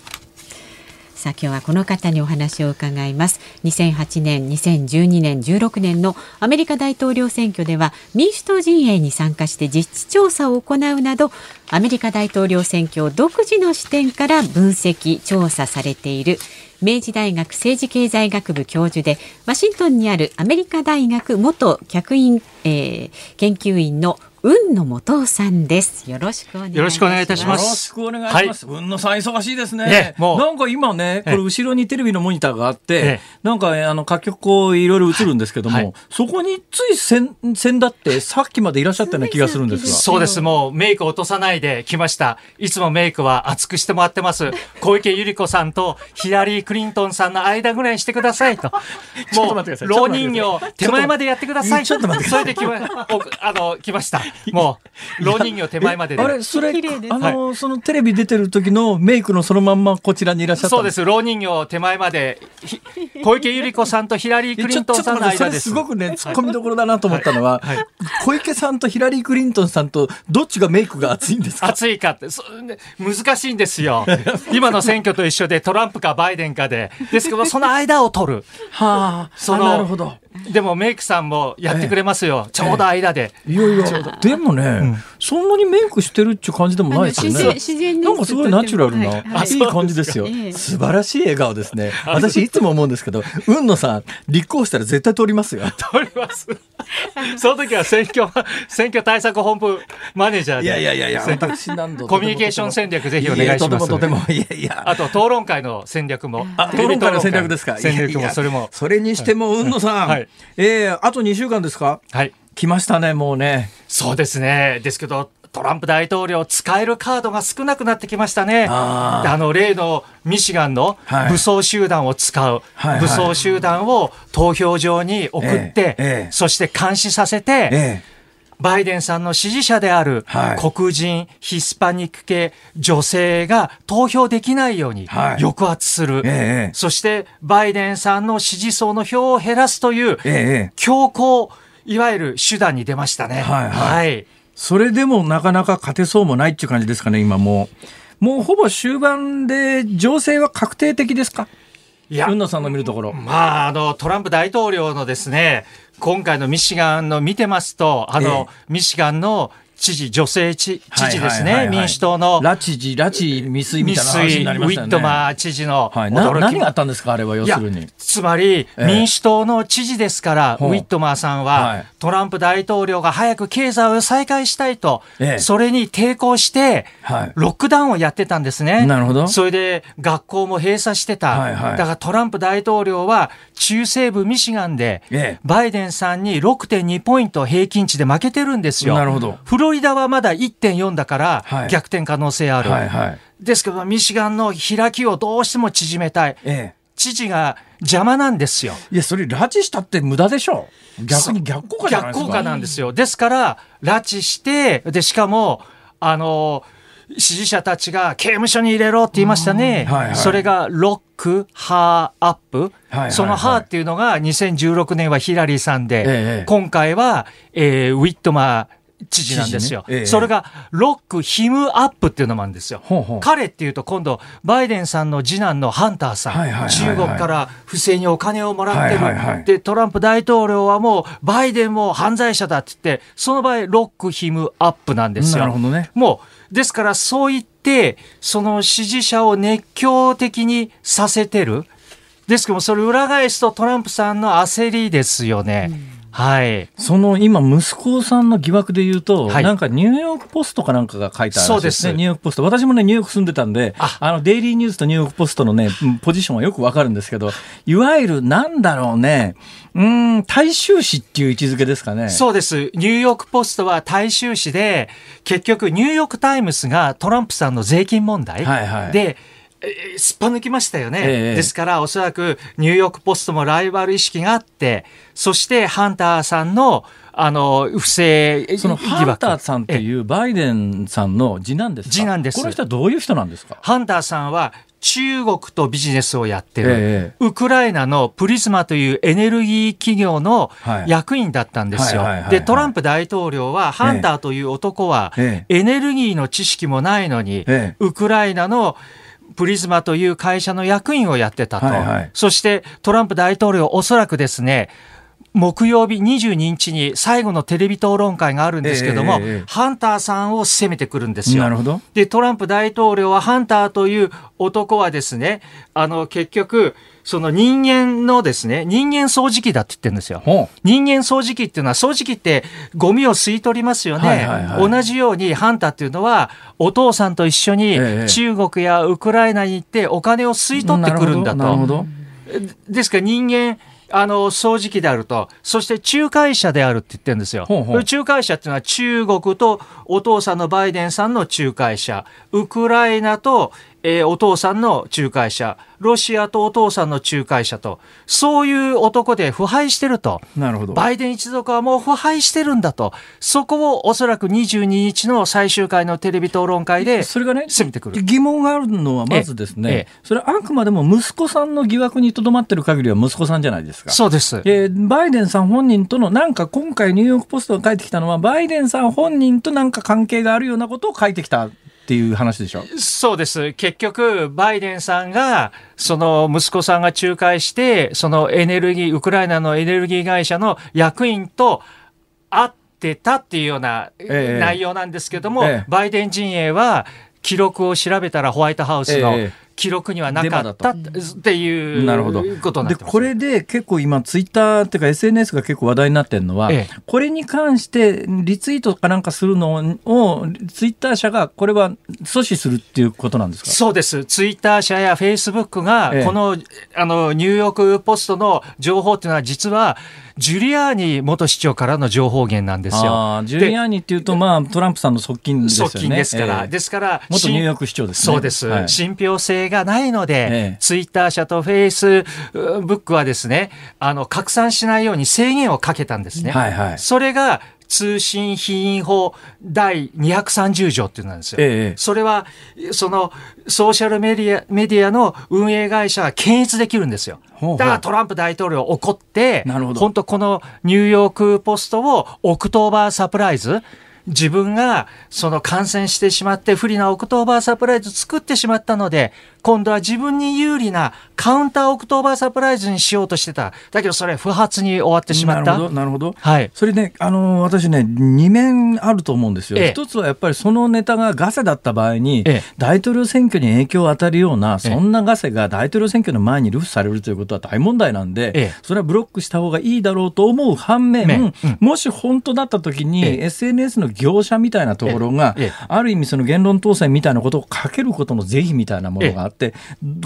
さあ今日はこの方にお話を伺います。2008年2012年16年のアメリカ大統領選挙では民主党陣営に参加して実地調査を行うなどアメリカ大統領選挙を独自の視点から分析調査されている明治大学政治経済学部教授でワシントンにあるアメリカ大学元客員、えー、研究員の雲野元夫さんです。よろしくお願いします。よろしくお願いいたします。よろしくお願いします。はい、雲野さん忙しいですね。ねもうなんか今ね、これ後ろにテレビのモニターがあって、なんかあの各局こういろいろ映るんですけども、はい、そこについ先先だってさっきまでいらっしゃったような気がするんですが。そうです。もうメイク落とさないで来ました。いつもメイクは厚くしてもらってます。小池百合子さんとヒラリー・クリントンさんの間ぐらいにしてくださいと。もう、老人形手前までやってください。ちょっと待ってください。それで来ま、あの、来ました。もう。老人形手前まであれそれあの、はい、そのテレビ出てる時のメイクのそのまんまこちらにいらっしゃったそうです。老人形手前まで。小池百合子さんとヒラリー・クリントンさんの間です。すごくね突っ込みどころだなと思ったのは、はい。はい、小池さんとヒラリー・クリントンさんとどっちがメイクが熱いんですか？熱いかってそ難しいんですよ。今の選挙と一緒でトランプかバイデンかで。ですけどその間を取る。はあそのなるほどでもメイクさんもやってくれますよ、ええ、ちょうど間で、いやいやでもね、うん、そんなにメイクしてるっていう感じでもないですよね自然なんかすごいナチュラルな、はい、い。い感じですよ、素晴らしい笑顔ですね。私いつも思うんですけど雲野さん立候補したら絶対通りますよ。通ります。その時は選挙選挙対策本部マネージャーでいやいやいやいや私何度コミュニケーション戦略ぜひお願いします。とてもいやいや。あと討論会の戦略も討論会の戦略ですか？戦略もそれも。それにしても雲野さん、はい、えー、あと2週間ですか？はい来ましたねもうね。そうですね。ですけどトランプ大統領使えるカードが少なくなってきましたね。あの例のミシガンの武装集団を使う、はい、武装集団を投票場に送って、ええそして監視させて、えバイデンさんの支持者である黒人、ヒスパニック系女性が投票できないように抑圧する、はい、そしてバイデンさんの支持層の票を減らすという強硬、いわゆる手段に出ましたね。はい、はい、それでもなかなか勝てそうもないっていう感じですかね、今もう。もうほぼ終盤で情勢は確定的ですか？いや、野さんの見るところ。まあ、あの、トランプ大統領のですね、今回のミシガンの見てますと、あの、ええ、ミシガンの知事、女性知知事ですね、民主党の。拉致時、拉致未遂みたいな話になりましたね。ウィットマー知事のはい、何があったんですか、あれは要するに。つまり、え民主党の知事ですから、ウィットマーさんは、はい、トランプ大統領が早く経済を再開したいと、え、それに抵抗して、はい、ロックダウンをやってたんですね。なるほど。それで、学校も閉鎖してた。だからトランプ大統領は、中西部ミシガンで、バイデンさんに6.2ポイント平均値で負けてるんですよ。なるほど。フロリダはまだ1.4だから逆転可能性ある、はいはい。はい、ですけどミシガンの開きをどうしても縮めたい、ええ、知事が邪魔なんですよ。いやそれ拉致したって無駄でしょ。逆に逆効果逆効果なんですよ。ですから拉致してでしかもあの支持者たちが刑務所に入れろって言いましたね。はいはい、それがロック、ハーアップ。はいはいはい、そのハーっていうのが2016年はヒラリーさんで、ええ、今回は、えー、ウィットマー、知事なんですよ。ねええ、それがロック・ヒム・アップっていうのもあるんですよ。ほうほう彼っていうと今度バイデンさんの次男のハンターさん、はいはいはいはい、中国から不正にお金をもらってる、はいはいはい、でトランプ大統領はもうバイデンも犯罪者だって言ってその場合ロック・ヒム・アップなんですよ。ね。もうですからそういってその支持者を熱狂的にさせてる。ですけどもそれ裏返すとトランプさんの焦りですよね。うんはい、その今、息子さんの疑惑で言うと、はい、なんかニューヨーク・ポストかなんかが書いたらしいです。ね、ニューヨーク・ポスト、私もね、ニューヨーク住んでたんで、あ。のデイリーニュースとニューヨーク・ポストのね、ポジションはよくわかるんですけど、いわゆるなんだろうね、うん、大衆紙っていう位置づけですかね。そうです。ニューヨーク・ポストは大衆紙で、結局、ニューヨーク・タイムズがトランプさんの税金問題で、はいはいすっぱ抜きましたよね、ええ、ですからおそらくニューヨーク・ポストもライバル意識があってそしてハンターさんのあの不正そのハンターさんっていうバイデンさんの次男です次男です。この人はどういう人なんですか？ハンターさんは中国とビジネスをやってる、えウクライナのプリズマというエネルギー企業の役員だったんですよ。で、トランプ大統領は、ハンターという男は、エネルギーの知識もないのに、ウクライナのプリズマという会社の役員をやってたと、はいはい、そしてトランプ大統領、おそらくですね、木曜日22日に最後のテレビ討論会があるんですけども、えーえー、ハンターさんを責めてくるんですよ。なるほど。で、トランプ大統領はハンターという男はですね、あの、結局、その人間のですね、人間掃除機だって言ってるんですよ。人間掃除機っていうのは、掃除機ってゴミを吸い取りますよね。はいはいはい、同じようにハンターっていうのは、お父さんと一緒に中国やウクライナに行ってお金を吸い取ってくるんだと。ですから人間、あの、掃除機であると、そして仲介者であるって言ってるんですよ。ほうほう仲介者っていうのは中国とお父さんのバイデンさんの仲介者、ウクライナと、えー、お父さんの仲介者、ロシアとお父さんの仲介者と、そういう男で腐敗してると。なるほど。バイデン一族はもう腐敗してるんだと。そこをおそらく22日の最終回のテレビ討論会で、それがね、攻めてくる。疑問があるのはまずですね、それはあくまでも息子さんの疑惑にとどまってる限りは息子さんじゃないですか。そうです。えー、バイデンさん本人との、なんか今回ニューヨークポストが書いてきたのは、バイデンさん本人となんか関係があるようなことを書いてきたっていう話でしょ？そうです。結局、バイデンさんが、その息子さんが仲介して、そのエネルギー、ウクライナのエネルギー会社の役員と会ってたっていうような内容なんですけども、ええ、バイデン陣営は、記録を調べたらホワイトハウスの記録にはなかったっていうなるほど。ことでこれで結構今ツイッターっていうか SNS が結構話題になってるのは、ええ、これに関してリツイートかなんかするのをツイッター社がこれは阻止するっていうことなんですか？そうです。ツイッター社やフェイスブックがこのえ、あのニューヨークポストの情報っていうのは実はジュリアーニ元市長からの情報源なんですよ。ジュリアーニっていうと、まあ、トランプさんの側近ですよね。側近ですから。えー、ですから、元ニューヨーク市長ですね。そうです。はい、信憑性がないので、えー、ツイッター社とフェイスブックはですね、あの、拡散しないように制限をかけたんですね。はいはい。それが、通信費引法第230条っていうのなんですよ。ええ、それは、その、ソーシャルメディア、メディアの運営会社が検閲できるんですよ。だからトランプ大統領怒って、本当このニューヨークポストをオクトーバーサプライズ、自分がその感染してしまって不利なオクトーバーサプライズ作ってしまったので、今度は自分に有利なカウンターオクトーバーサプライズにしようとしてた。だけどそれ不発に終わってしまった。なるほど、なるほど。はい。それね、あの、私ね、二面あると思うんですよ。一つはやっぱりそのネタがガセだった場合に、大統領選挙に影響を与えるような、そんなガセが大統領選挙の前に流布されるということは大問題なんで、それはブロックした方がいいだろうと思う反面、もし本当だった時に、SNS の業者みたいなところが、ある意味その言論統制みたいなことをかけることの是非みたいなものがあって、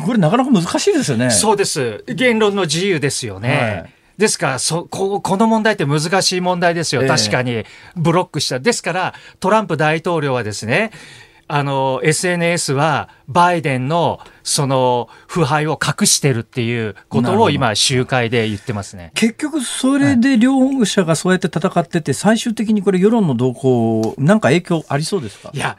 これなかなか難しいですよね。そうです。言論の自由ですよね。はいですからそこ、この問題って難しい問題ですよ。確かに。ブロックした。ですから、トランプ大統領はですね、あの、SNS はバイデンのその腐敗を隠してるっていうことを今、集会で言ってますね。結局、それで両者がそうやって戦ってて、最終的にこれ世論の動向、なんか影響ありそうですか？いや、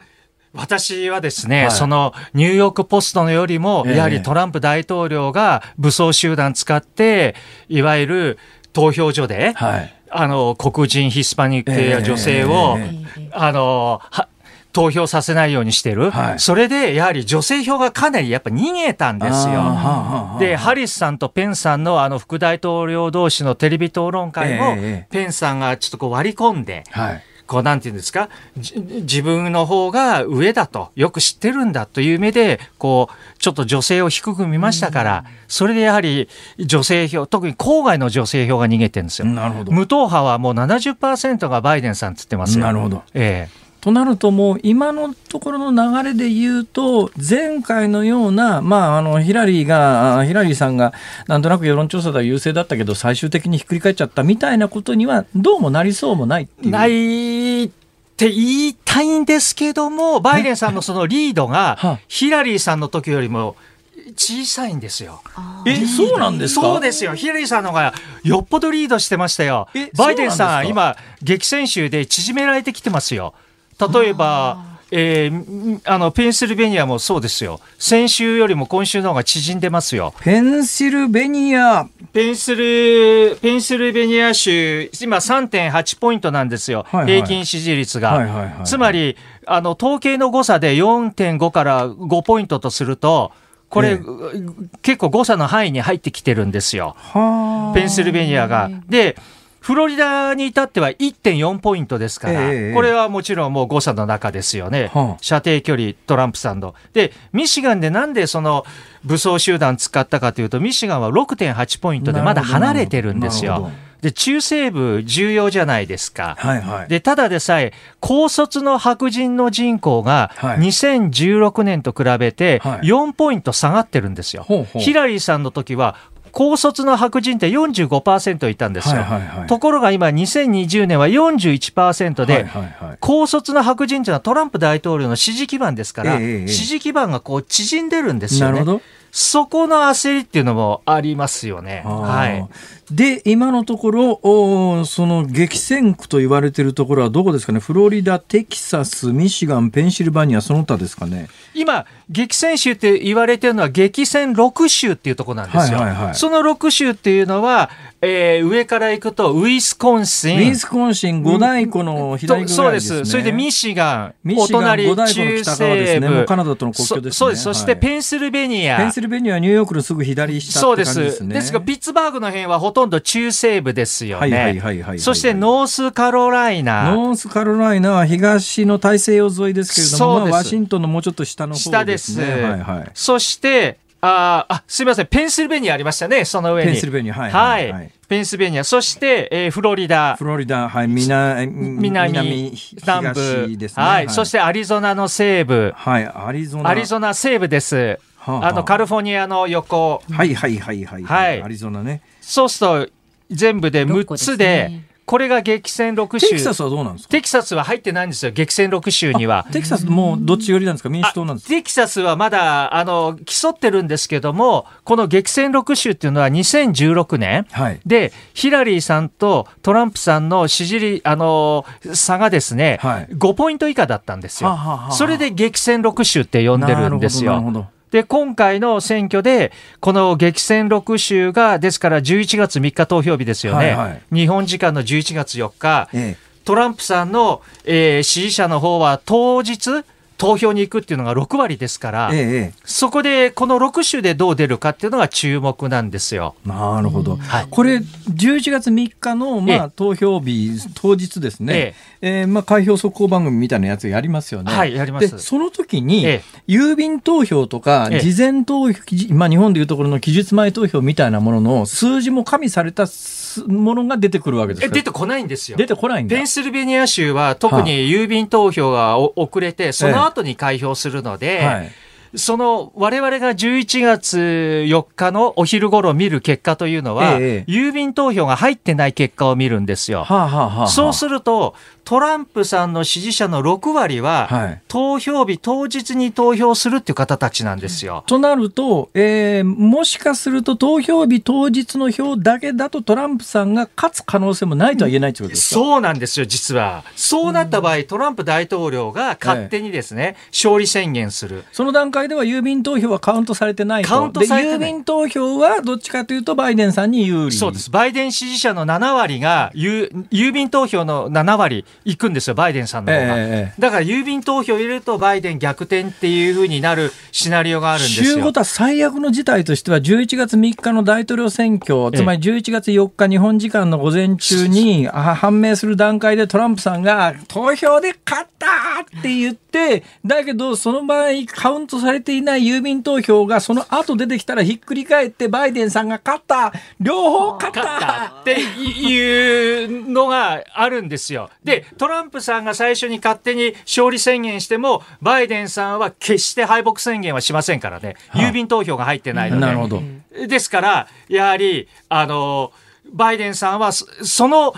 私はですね、はい、そのニューヨークポストのよりも、やはりトランプ大統領が武装集団使って、いわゆる投票所で、はい、あの黒人ヒスパニック系や女性を、えー、あの投票させないようにしてる、はい、それでやはり女性票がかなりやっぱ逃げたんですよ。で、ハリスさんとペンさんのあの副大統領同士のテレビ討論会も、ペンさんがちょっとこう割り込んで、はいこうなんていうんですか？自分の方が上だとよく知ってるんだという目でこうちょっと女性を低く見ましたから、それでやはり女性票特に郊外の女性票が逃げてるんですよ。なるほど。無党派はもう70%がバイデンさんつってますよ。なるほど、ええとなるともう今のところの流れで言うと前回のような、まあ、あのヒラリーがヒラリーさんがなんとなく世論調査では優勢だったけど最終的にひっくり返っちゃったみたいなことにはどうもなりそうもないっていう。ないって言いたいんですけどもバイデンさんのそのリードがヒラリーさんの時よりも小さいんですよ。え、そうなんですか？そうですよ。ヒラリーさんの方がよっぽどリードしてましたよ。バイデンさん、今、激戦州で縮められてきてますよ。例えば、えー、あのペンシルベニアもそうですよ、先週よりも今週の方が縮んでますよ。ペンシルベニア。ペンシルペンシルベニア州、今、3.8ポイントなんですよ、はいはい、平均支持率が。はいはいはいはい、つまりあの、統計の誤差で4.5から5ポイントとすると、これ、ええ、結構誤差の範囲に入ってきてるんですよ、ペンシルベニアが。でフロリダに至っては1.4ポイントですから、えー、これはもちろんもう誤差の中ですよね、はあ、射程距離、トランプさんの。で、ミシガンでなんでその武装集団使ったかというと、ミシガンは6.8ポイントでまだ離れてるんですよ。で中西部重要じゃないですか、はいはい、でただでさえ高卒の白人の人口が2016年と比べて4ポイント下がってるんですよ、はい、ヒラリーさんの時は高卒の白人って45%いたんですよ、はいはいはい、ところが今、2020年は41%で、はいはいはい、高卒の白人というのはトランプ大統領の支持基盤ですから、えー、支持基盤がこう縮んでるんですよね。そこの焦りっていうのもありますよね。はい。で、今のところ、おその激戦区と言われているところはどこですかね、フロリダ、テキサス、ミシガン、ペンシルバニア、その他ですかね？今、激戦州って言われてるのは、激戦6州っていうところなんですよ。はいはいはい、その6州っていうのは、えー、上から行くと、ウィスコンシン。ウィスコンシン、五大湖の左ぐらいです、ね、そうです。それでミシガン、お隣、中西部、ね、カナダとの国境ですね。そうです。そしてペンシルベニア。ペンシルベニアはニューヨークのすぐ左下って感じですね。そうです。ですが、ピッツバーグの辺はほとんど中西部ですよね。はいはいはいはい、そしてノースカロライナ。ノースカロライナは東の大西洋沿いですけれども、まあ、ワシントンのもうちょっと下の方ですね。下です。はいはい、そして、ああ、すみません。ペンシルベニアありましたね、その上に。ペンシルベニア、はい。はい。はい、ペンシルベニア。そして、えー、フロリダ。フロリダ、はい。南、南、南部。ですね、はい。そしてアリゾナの西部。はい。アリゾナ。アリゾナ西部です。はあの、カリフォルニアの横。はいはいはいはい。はい。アリゾナね。そうすると、全部で6つで、これが激戦6州。テキサスはどうなんですか？テキサスは入ってないんですよ、激戦6州には。テキサスもうどっち寄りなんですか？民主党なんですか？テキサスはまだ、あの、競ってるんですけども、この激戦6州っていうのは2016年、はい、で、ヒラリーさんとトランプさんの支持率、あの、差がですね、はい、5ポイント以下だったんですよ。はははそれで激戦6州って呼んでるんですよ。なるほどで、今回の選挙で、この激戦6州が、ですから11月3日投票日ですよね。はいはい、日本時間の11月4日、ええ、トランプさんの、えー、支持者の方は当日、投票に行くっていうのが6割ですから、ええ、そこでこの6州でどう出るかっていうのが注目なんですよ。なるほど。はい、これ11月3日のまあ投票日当日ですね。えええー、まあ開票速報番組みたいなやつやりますよね。はい、やります。でその時に、郵便投票とか事前投票、まあ日本でいうところの期日前投票みたいなものの数字も加味されたものが出てくるわけです出てこないんですよ。出てこないんペンシルベニア州は特に郵便投票が遅れて、その後に開票するので、はい。その我々が11月4日のお昼頃見る結果というのは、ええ、郵便投票が入ってない結果を見るんですよ。はあはあはあ、そうすると、トランプさんの支持者の6割は、はい、投票日当日に投票するっていう方たちなんですよ。となると、えー、もしかすると投票日当日の票だけだとトランプさんが勝つ可能性もないとは言えないということですか、そうなんですよ、実は。そうなった場合、トランプ大統領が勝手にですね、え勝利宣言する。その段階では郵便投票はカウントされてないと。カウントされて郵便投票はどっちかというとバイデンさんに有利。そうです。バイデン支持者の7割が郵便投票の7割いくんですよ、バイデンさんの方が。えー、だから郵便投票入れるとバイデン逆転っていうふうになるシナリオがあるんですよ。ということは最悪の事態としては11月3日の大統領選挙、つまり11月4日日本時間の午前中に判明する段階でトランプさんが投票で勝ったって言って、だけどその場合カウントされていない郵便投票がその後出てきたらひっくり返ってバイデンさんが勝った両方勝ったっていうのがあるんですよ。で、トランプさんが最初に勝手に勝利宣言しても、バイデンさんは決して敗北宣言はしませんからね。郵便投票が入ってないので。なるほど。ですから、やはり、あの、バイデンさんは、その、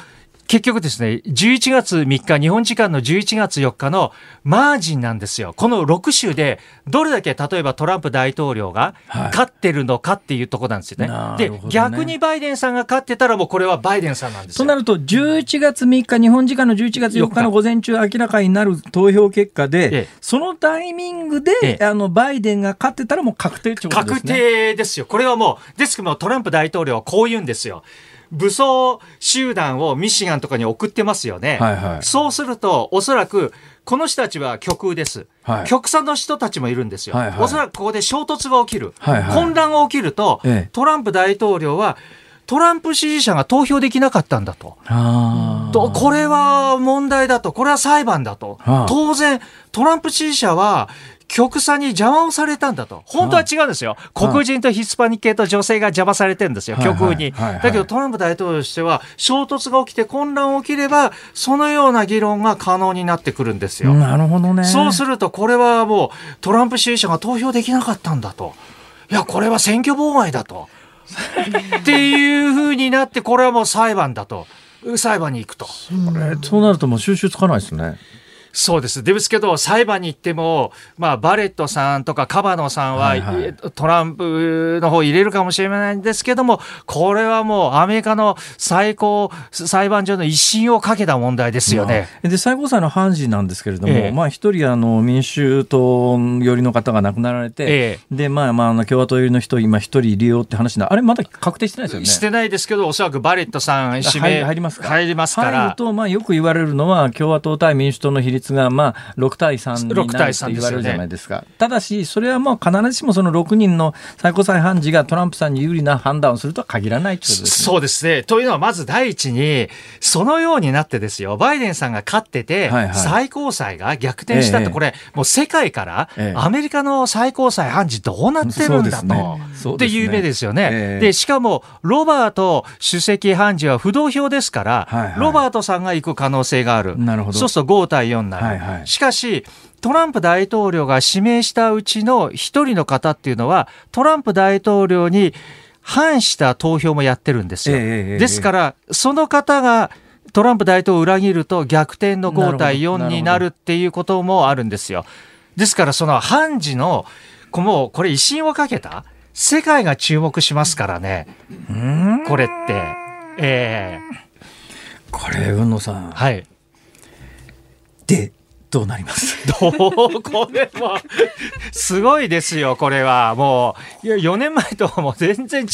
結局ですね、11月3日、日本時間の11月4日のマージンなんですよ。この6州で、どれだけ例えばトランプ大統領が勝ってるのかっていうところなんですよね。はい、で、ね、逆にバイデンさんが勝ってたらもうこれはバイデンさんなんですとなると、11月3日、日本時間の11月4日の午前中明らかになる投票結果で、ええ、そのタイミングで、え、あの、バイデンが勝ってたらもう確定ね。確定ですよ。これはもう、ですけどもトランプ大統領はこう言うんですよ。武装集団をミシガンとかに送ってますよね。はいはい、そうすると、おそらく、この人たちは極右です。はい、極左の人たちもいるんですよ。はいはい、おそらくここで衝突が起きる。はいはい、混乱が起きると、ええ、トランプ大統領は、トランプ支持者が投票できなかったんだと。とこれは問題だと。これは裁判だと。当然、トランプ支持者は極左に邪魔をされたんだと。本当は違うんですよ。黒人とヒスパニック系と女性が邪魔されてるんですよ、極右に。だけどトランプ大統領としては、衝突が起きて混乱起きれば、そのような議論が可能になってくるんですよ。なるほどね。そうすると、これはもうトランプ支持者が投票できなかったんだと。いや、これは選挙妨害だと。っていうふうになって、これはもう裁判だと。裁判に行くと。そうなるともう収集つかないですね。そうです。ですけど、裁判に行っても、まあ、バレットさんとかカバノさんは、はいはい、トランプの方入れるかもしれないんですけども、これはもうアメリカの最高裁判所の一審をかけた問題ですよね。で、最高裁の判事なんですけれども、ええ、まあ、一人、あの、民衆党寄りの方が亡くなられて、え、で、まあ、まあ、あの共和党寄りの人、今一人入れようって話な、あれ、まだ確定してないですよね。してないですけど、おそらくバレットさん指名入りますか入りますから。入ると、まあ、よく言われるのは、共和党対民主党の比率が、まあ、6対3になるって言われるじゃないですか。すね、ただし、それはもう必ずしもその6人の最高裁判事がトランプさんに有利な判断をするとは限らないということです、ね、そうですね。というのは、まず第一に、そのようになってですよ、バイデンさんが勝ってて、はいはい、最高裁が逆転したって、これ、ええ、もう世界から、アメリカの最高裁判事どうなってるんだと、ね、っていう目ですよね。え、で、しかも、ロバート主席判事は不動票ですから、はいはい、ロバートさんが行く可能性がある。なるほど。そうすると5対4になる。はいはい、しかし、トランプ大統領が指名したうちの一人の方っていうのは、トランプ大統領に反した投票もやってるんですよ。えー、ですから、その方がトランプ大統領を裏切ると逆転の5対4になるっていうこともあるんですよ。ですから、その判事の、もうこれ威信をかけた？世界が注目しますからね。これって。ええー、これ、宇野さん。はい。で、どうなります？どう？これは。すごいですよこれは。もういや4年前とはもう全然違う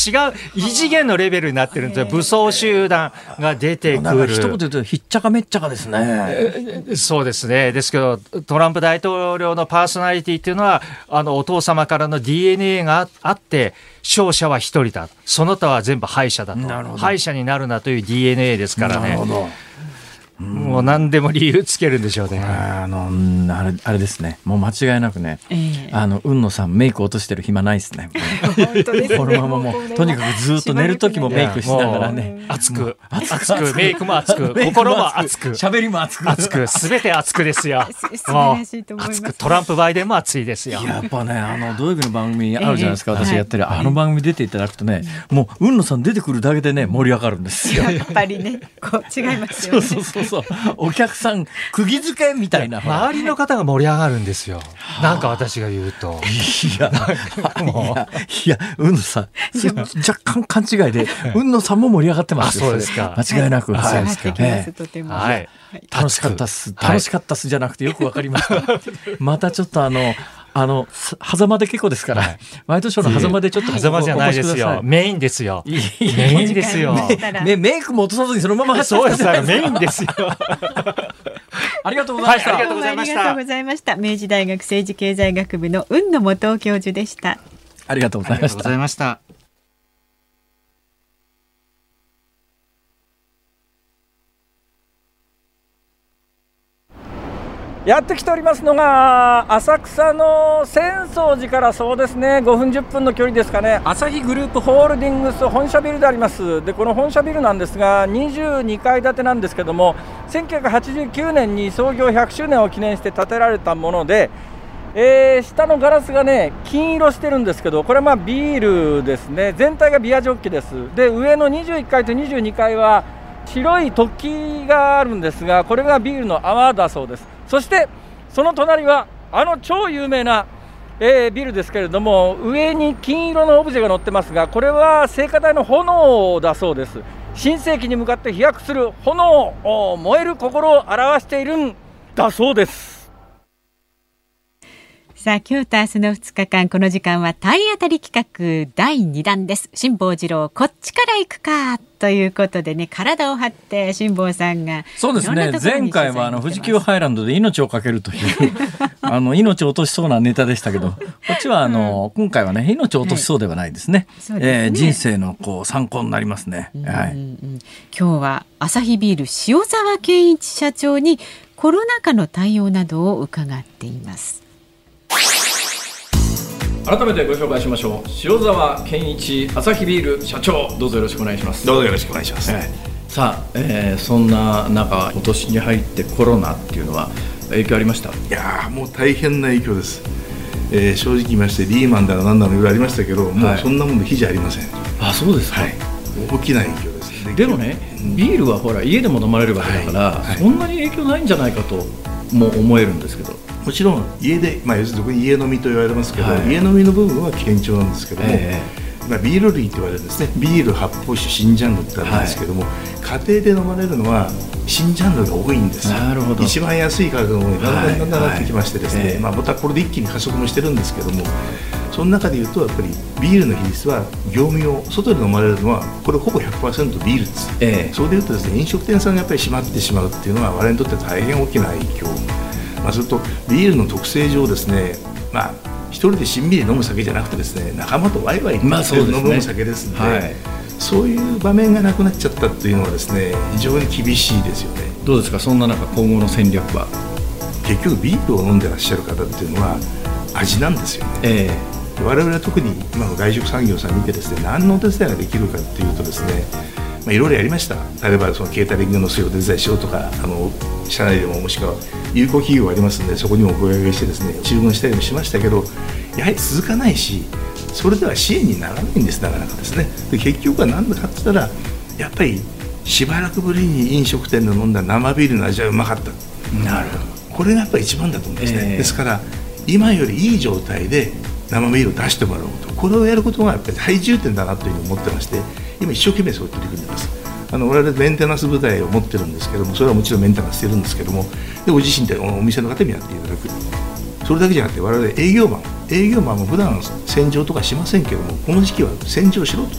異次元のレベルになってるんですよ。武装集団が出てくる。一言言うとひっちゃかめっちゃかですね。そうですね。ですけどトランプ大統領のパーソナリティっていうのはあのお父様からの DNA があって勝者は一人だ。その他は全部敗者だと。敗者になるなという DNA ですからね。なるほどもう何でも理由つけるんでしょうね。あのあれあれですね。もう間違いなくね。えー、あの雲野さんメイク落としてる暇ないですね。本当ですね。このままもうとにかくずっと寝る時もメイクしながらね。熱く熱くメイクも熱く 心も熱く喋りも熱く熱くすべて熱くですよ。もう熱くトランプバイデンも熱いですよ。やっぱねあの土曜日の番組あるじゃないですか。私やってるあの番組出ていただくとねもう雲野さん出てくるだけでね盛り上がるんですよ。やっぱりねこう違いますよね。そうそうそうお客さん釘付けみたいな。周りの方が盛り上がるんですよ。なんか私が言うと。いやいや海野さん。若干勘違いで海野さんも盛り上がってますそうですか。間違いなく、はい、楽しかったっす。楽しかったっす。じゃなくてよくわかりました。またちょっとあのあの狭間で結構ですから、はい、ワイドショーの狭間でちょっと狭間じゃないですよ。メインですよ。メインですよ。メメイクも落とさずにそのままそうですメインですよ。ありがとうございました、はい、ありがとうございました。ありがとうございました。明治大学政治経済学部の雲野元教授でした。ありがとうございましたやってきておりますのが浅草の浅草寺からそうですね。5分10分の距離ですかね。朝日グループホールディングス本社ビルであります。でこの本社ビルなんですが22階建てなんですけども1989年に創業100周年を記念して建てられたものでえー、下のガラスがね金色してるんですけどこれはまあビールですね。全体がビアジョッキです。で上の21階と22階は白い突起があるんですがこれがビールの泡だそうです。そしてその隣はあの超有名な、えー、ビルですけれども上に金色のオブジェが載ってますがこれは聖火台の炎だそうです。新世紀に向かって飛躍する炎燃える心を表しているんだそうです。さあ今日と明日の2日間この時間は体当たり企画第2弾です。辛坊治郎こっちから行くかということでね体を張って辛坊さんがそうですね。前回はあの富士急ハイランドで命をかけるという あの命を落としそうなネタでしたけどこっちはあの、うん、今回はね命を落としそうではないですね。はい、ね。えー、人生のこう参考になりますね、うんうんうん、はい、今日はアサヒビール塩澤健一社長にコロナ禍の対応などを伺っています改めてご紹介しましょう。塩沢健一朝日ビール社長。どうぞよろしくお願いします。どうぞよろしくお願いします、えー、さあ、えー、そんな中今年に入ってコロナっていうのは影響ありました？いやもう大変な影響です、えー、正直言いましてリーマンだの何だのいろいろありましたけど、はい、もうそんなもの比じゃありません。あそうですか、はい、大きな影響ですでもね、ビールはほら家でも飲まれるわけだから、はい、そんなに影響ないんじゃないかとも思えるんですけどもちろん家で、まあ、要するに家飲みと言われますけど、はい、家飲みの部分は堅調なんですけども、えー、まあ、ビール類と言われるんですね。ビール発泡酒新ジャンルってあるんですけども、はい、家庭で飲まれるのは新ジャンルが多いんですなるほど。一番安い価格のものにだんだんだんだんなってきましてですね、はい。まあ、またこれで一気に加速もしてるんですけどもその中でいうとやっぱりビールの比率は業務用外で飲まれるのはこれほぼ100%ビールです、えー、それでいうとですね飲食店さんがやっぱり閉まってしまうっていうのは我々にとって大変大きな影響まあ、それとビールの特性上ですね、まあ、一人でしんびり飲む酒じゃなくてですね仲間とワイワイ飲む酒ですので、はい、そういう場面がなくなっちゃったというのはですね非常に厳しいですよね。どうですか？そんな中今後の戦略は？結局ビールを飲んでらっしゃる方っていうのは味なんですよね、えー、我々は特に今の外食産業さん見てですね何のお手伝いができるかっていうとですねまあ、いろいろやりました。例えばそのケータリングの水を手伝いしようとかあの社内でももしくは有効企業がありますのでそこにもお声掛けしてですね注文したりもしましたけどやはり続かないしそれでは支援にならないんですなかなかですね。で結局は何だかって言ったらやっぱりしばらくぶりに飲食店で飲んだ生ビールの味はうまかった。なるほど。これがやっぱり一番だと思うんですね、えー、ですから今よりいい状態で生ビールを出してもらおうと。これをやることがやっぱり最重点だなというふうに思ってまして今一生懸命そう取り組んでますあの我々メンテナンス部隊を持ってるんですけどもそれはもちろんメンテナンスしてるんですけどもでご自身でお店の方にやっていただくそれだけじゃなくて我々営業マン営業マンも普段洗浄とかしませんけどもこの時期は洗浄しろと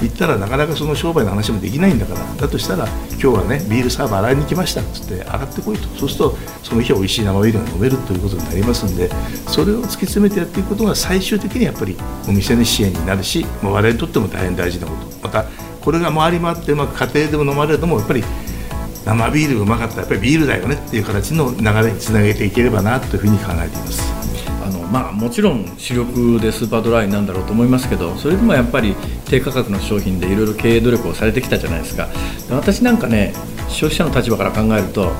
言ったらなかなかその商売の話もできないんだからだとしたら今日はねビールサーバー洗いに来ました。っつって上がってこいと。そうするとその日は美味しい生ビールが飲めるということになりますんでそれを突き詰めてやっていくことが最終的にやっぱりお店の支援になるしま我々にとっても大変大事なこと。またこれが回り回ってうまく家庭でも飲まれるのもやっぱり生ビールがうまかったらやっぱりビールだよねっていう形の流れにつなげていければなというふうに考えています。あのまあ、もちろん主力でスーパードライなんだろうと思いますけどそれでもやっぱり低価格の商品でいろいろ経営努力をされてきたじゃないですか私なんかね消費者の立場から考えると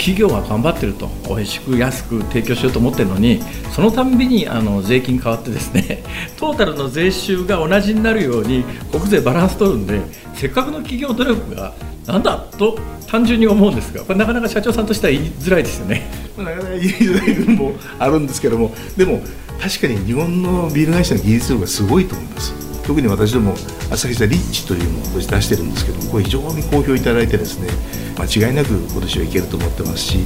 企業が頑張ってると美味しく安く提供しようと思ってるのにそのたんびにあの税金変わってですね トータルの税収が同じになるように国税バランス取るんでせっかくの企業努力がなんだと単純に思うんですがこれなかなか社長さんとしては言いづらいですよね。なかなか言いづらい部分もあるんですけどもでも確かに日本のビール会社の技術力がすごいと思います。特に私ども朝日座リッチというのを出してるんですけどこれ非常に好評いただいてですね間違いなく今年はいけると思ってますし、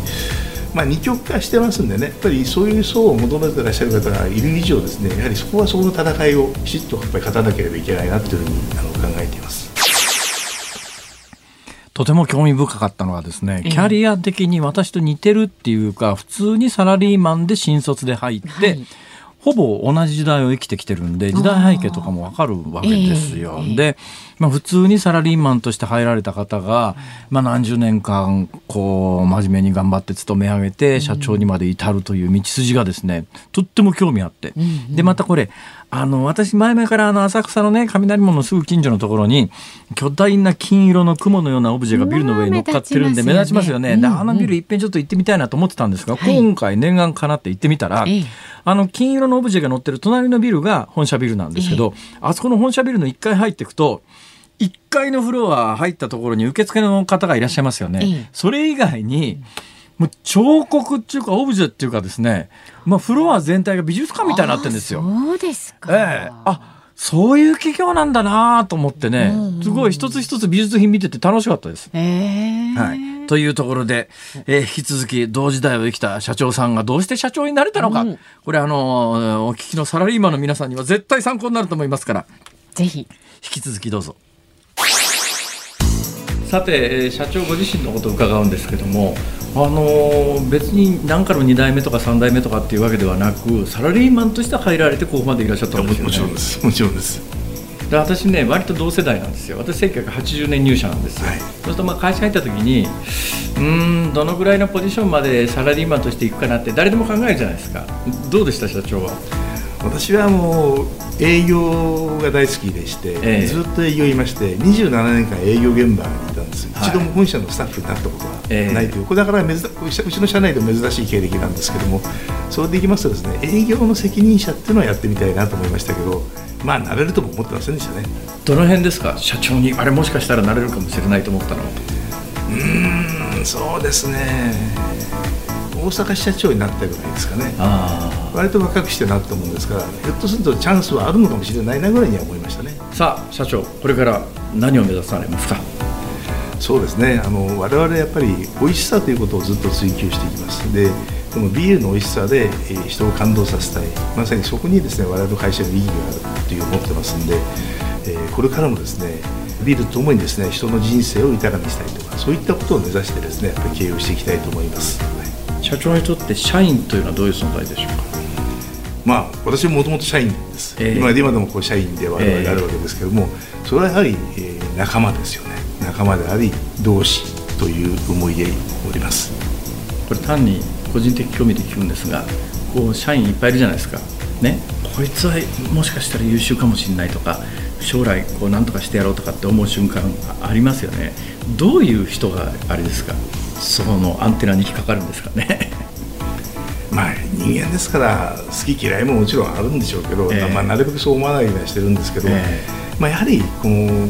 まあ、二極化してますんでねやっぱりそういう層を求めてらっしゃる方がいる以上ですねやはりそこはそこの戦いをきちっとやっぱり勝たなければいけないなというふうにあの考えています。とても興味深かったのはですね、キャリア的に私と似てるっていうか、普通にサラリーマンで新卒で入って、はいほぼ同じ時代を生きてきてるんで時代背景とかもわかるわけですよ。えー、で、まあ、普通にサラリーマンとして入られた方が、まあ、何十年間こう真面目に頑張って勤め上げて社長にまで至るという道筋がですねとっても興味あって、でまたこれあの私前々からあの浅草のね雷門のすぐ近所のところに巨大な金色の雲のようなオブジェがビルの上に乗っかってるんで目立ちますよね。よね。あのビルいっぺんちょっと行ってみたいなと思ってたんですが、今回念願かなって行ってみたら、あの金色のオブジェが乗ってる隣のビルが本社ビルなんですけど、あそこの本社ビルの1階入っていくと1階のフロア入ったところに受付の方がいらっしゃいますよね。それ以外に、もう彫刻っていうかオブジェっていうかですね、まあ、フロア全体が美術館みたいになってるんですよ。そうですか。ええあそういう企業なんだなと思ってね、すごい一つ一つ美術品見てて楽しかったです。えー、はい、というところで、えー、引き続き同時代を生きた社長さんがどうして社長になれたのか、うん、これあのお聞きのサラリーマンの皆さんには絶対参考になると思いますからぜひ引き続きどうぞ。さて社長ご自身のことを伺うんですけどもあの別に何かの2代目とか3代目とかっていうわけではなくサラリーマンとして入られてここまでいらっしゃったんですよね。もちろんです。もちろんです。で私ね割と同世代なんですよ。私1980年入社なんですよ、はい、そうするとまあ会社入った時にうんどのぐらいのポジションまでサラリーマンとしていくかなって誰でも考えるじゃないですか。どうでした社長は？私はもう営業が大好きでして、えー、ずっと営業いまして27年間営業現場にです、はい、一度も本社のスタッフになったことはないという、えー、これだから珍うちの社内でも珍しい経歴なんですけどもそれでいきますとですね営業の責任者っていうのをやってみたいなと思いましたけどまあなれるとも思ってませんでしたね。どの辺ですか？社長にあれもしかしたらなれるかもしれないと思ったのうんそうですね。大阪支社長になったぐらいですかね。割と若くしてなったもんですからひょっとするとチャンスはあるのかもしれないなぐらいには思いましたね。さあ社長これから何を目指されますか？そうですね。あの我々やっぱり美味しさということをずっと追求していきます。でこのビールの美味しさで、えー、人を感動させたい。まさにそこにですね我々の会社の意義があるという思ってますんで、えー、これからもですねビールとともにですね人の人生を豊かにしたいとかそういったことを目指してですねやっぱり経営をしていきたいと思います。社長にとって社員というのはどういう存在でしょうか？まあ私ももともと社員です、えー、今で今でもこう社員で我々あるわけですけども、えー、それはやはり、えー、仲間ですよね仲間であり同志という思いでおります。これ単に個人的興味で聞くんですがこう社員いっぱいいるじゃないですか。ね。こいつはもしかしたら優秀かもしれないとか将来こう何とかしてやろうとかって思う瞬間ありますよね。どういう人があれですか？そのアンテナに引っかかるんですかね。まあ人間ですから好き嫌いももちろんあるんでしょうけど、えー、まあ、なるべくそう思わないようにはしてるんですけど、えー、まあ、やはりこの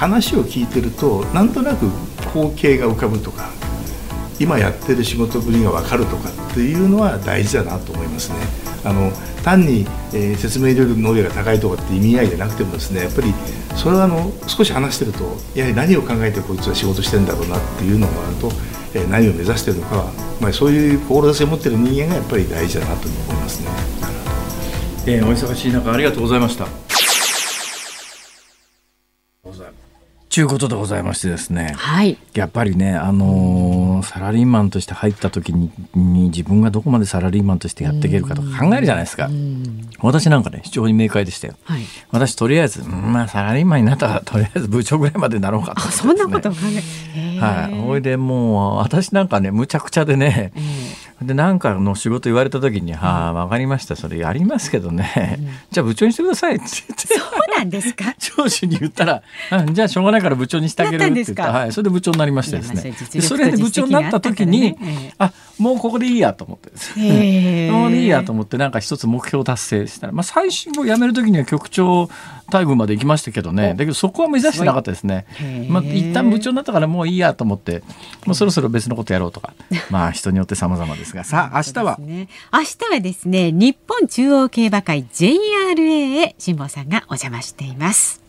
話を聞いてるとなんとなく光景が浮かぶとか今やってる仕事ぶりが分かるとかっていうのは大事だなと思いますね。あの単に、えー、説明力能力が高いとかって意味合いじゃなくてもですねやっぱりそれはあの少し話してるとやはり何を考えてこいつは仕事してんだろうなっていうのがあると、えー、何を目指してるのかは、まあ、そういう志を持ってる人間がやっぱり大事だなと思いますね。えー、お忙しい中ありがとうございました。ちゅうことでございましてですね、はい、やっぱりね、あのー、サラリーマンとして入った時にに自分がどこまでサラリーマンとしてやっていけるかとか考えるじゃないですか。私なんかね非常に明快でしたよ。はい、私とりあえず、まあ、サラリーマンになったらとりあえず部長ぐらいまでなろうかと、ね、あそんなこと考えはい、ほいでもう私なんかねむちゃくちゃでね、で何かの仕事言われた時に「はあ分かりました。それやりますけどね、うん、じゃあ部長にしてください」って言って。そうなんですか？上司に言ったら、じゃあしょうがないから部長にしてあげるって言った。はい、それで部長になりましてですね。それで部長になった時に、ね、あ、もうここでいいやと思って。もういいやと思ってなんか一つ目標達成した。ら、まあ最新を辞める時には局長待遇まで行きましたけどね。だけどそこは目指してなかったですね。まあ一旦部長になったからもういいやと思って、もうそろそろ別のことやろうとか、まあ人によって様々ですが、さあ明日は、ね、明日はですね、日本中央競馬会 JRA へ辛坊さんがお邪魔しています。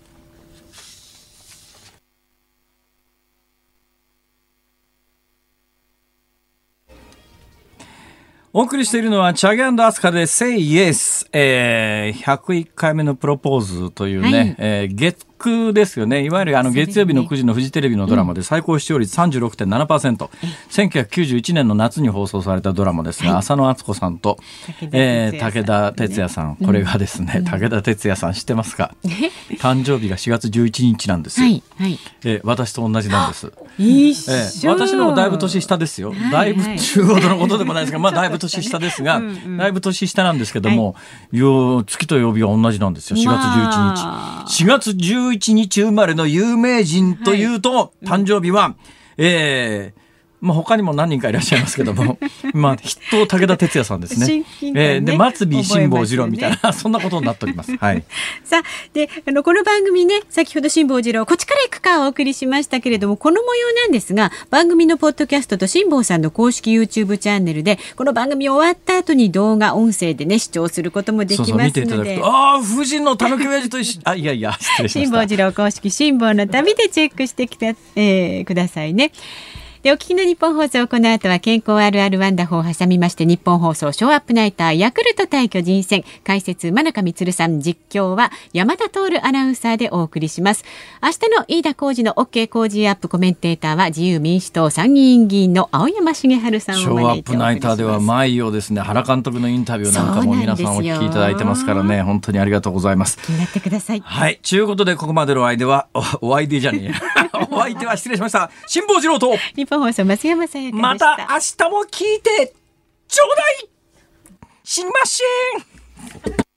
お送りしているのはチャゲアスカで Say Yes、えー、101回目のプロポーズというね、はい、えー、月クですよね。いわゆるあの月曜日の9時のフジテレビのドラマで最高視聴率36.7%。1991年の夏に放送されたドラマですが、浅野敦子さんと、えー、武田鉄矢さん。これがですね、武田鉄矢さん知ってますか？誕生日が4月11日なんですよ。はいはい、えー、私と同じなんです。えー、私のだいぶ年下ですよ。だいぶ中央のことでもないですが、まあだいぶ年下ですが、だいぶ年下なんですけども、よ月と曜日は同じなんですよ。4月11日。4月11 11日生まれの有名人というと、はい、誕生日は、えー、まあ、他にも何人かいらっしゃいますけども、まあ、筆頭武田鉄矢さんですね。ねえー、で、松尾辛坊治郎みたいな、ね、そんなことになっております。はい。さあ、で、あの、この番組ね、先ほど辛坊治郎、こっちから行くかお送りしましたけれども、この模様なんですが、番組のポッドキャストと辛坊さんの公式 YouTube チャンネルで、この番組終わった後に動画、音声でね、視聴することもできますので。そうそう見ていただくと、ああ、夫人のたぬき親父と一緒、あ、いやいや、失礼しました。辛坊治郎公式辛坊の旅でチェックしてきて、えー、くださいね。でお聞きの日本放送この後は健康あるあるワンダホーを挟みまして日本放送ショーアップナイターヤクルト対巨人戦。解説真中光さん実況は山田徹アナウンサーでお送りします。明日の飯田浩二の OK 工事アップコメンテーターは自由民主党参議院議員の青山茂春さんをショーアップナイターでは毎夜ですね。原監督のインタビューなんかも皆さんお聞きいただいてますからね。本当にありがとうございます。気になってください。はい。ということでここまでのお相手はお相手じゃねえお相手は失礼しました。辛坊治郎と。日本放送増山さやかまた明日も聞いてちょうだい。しましん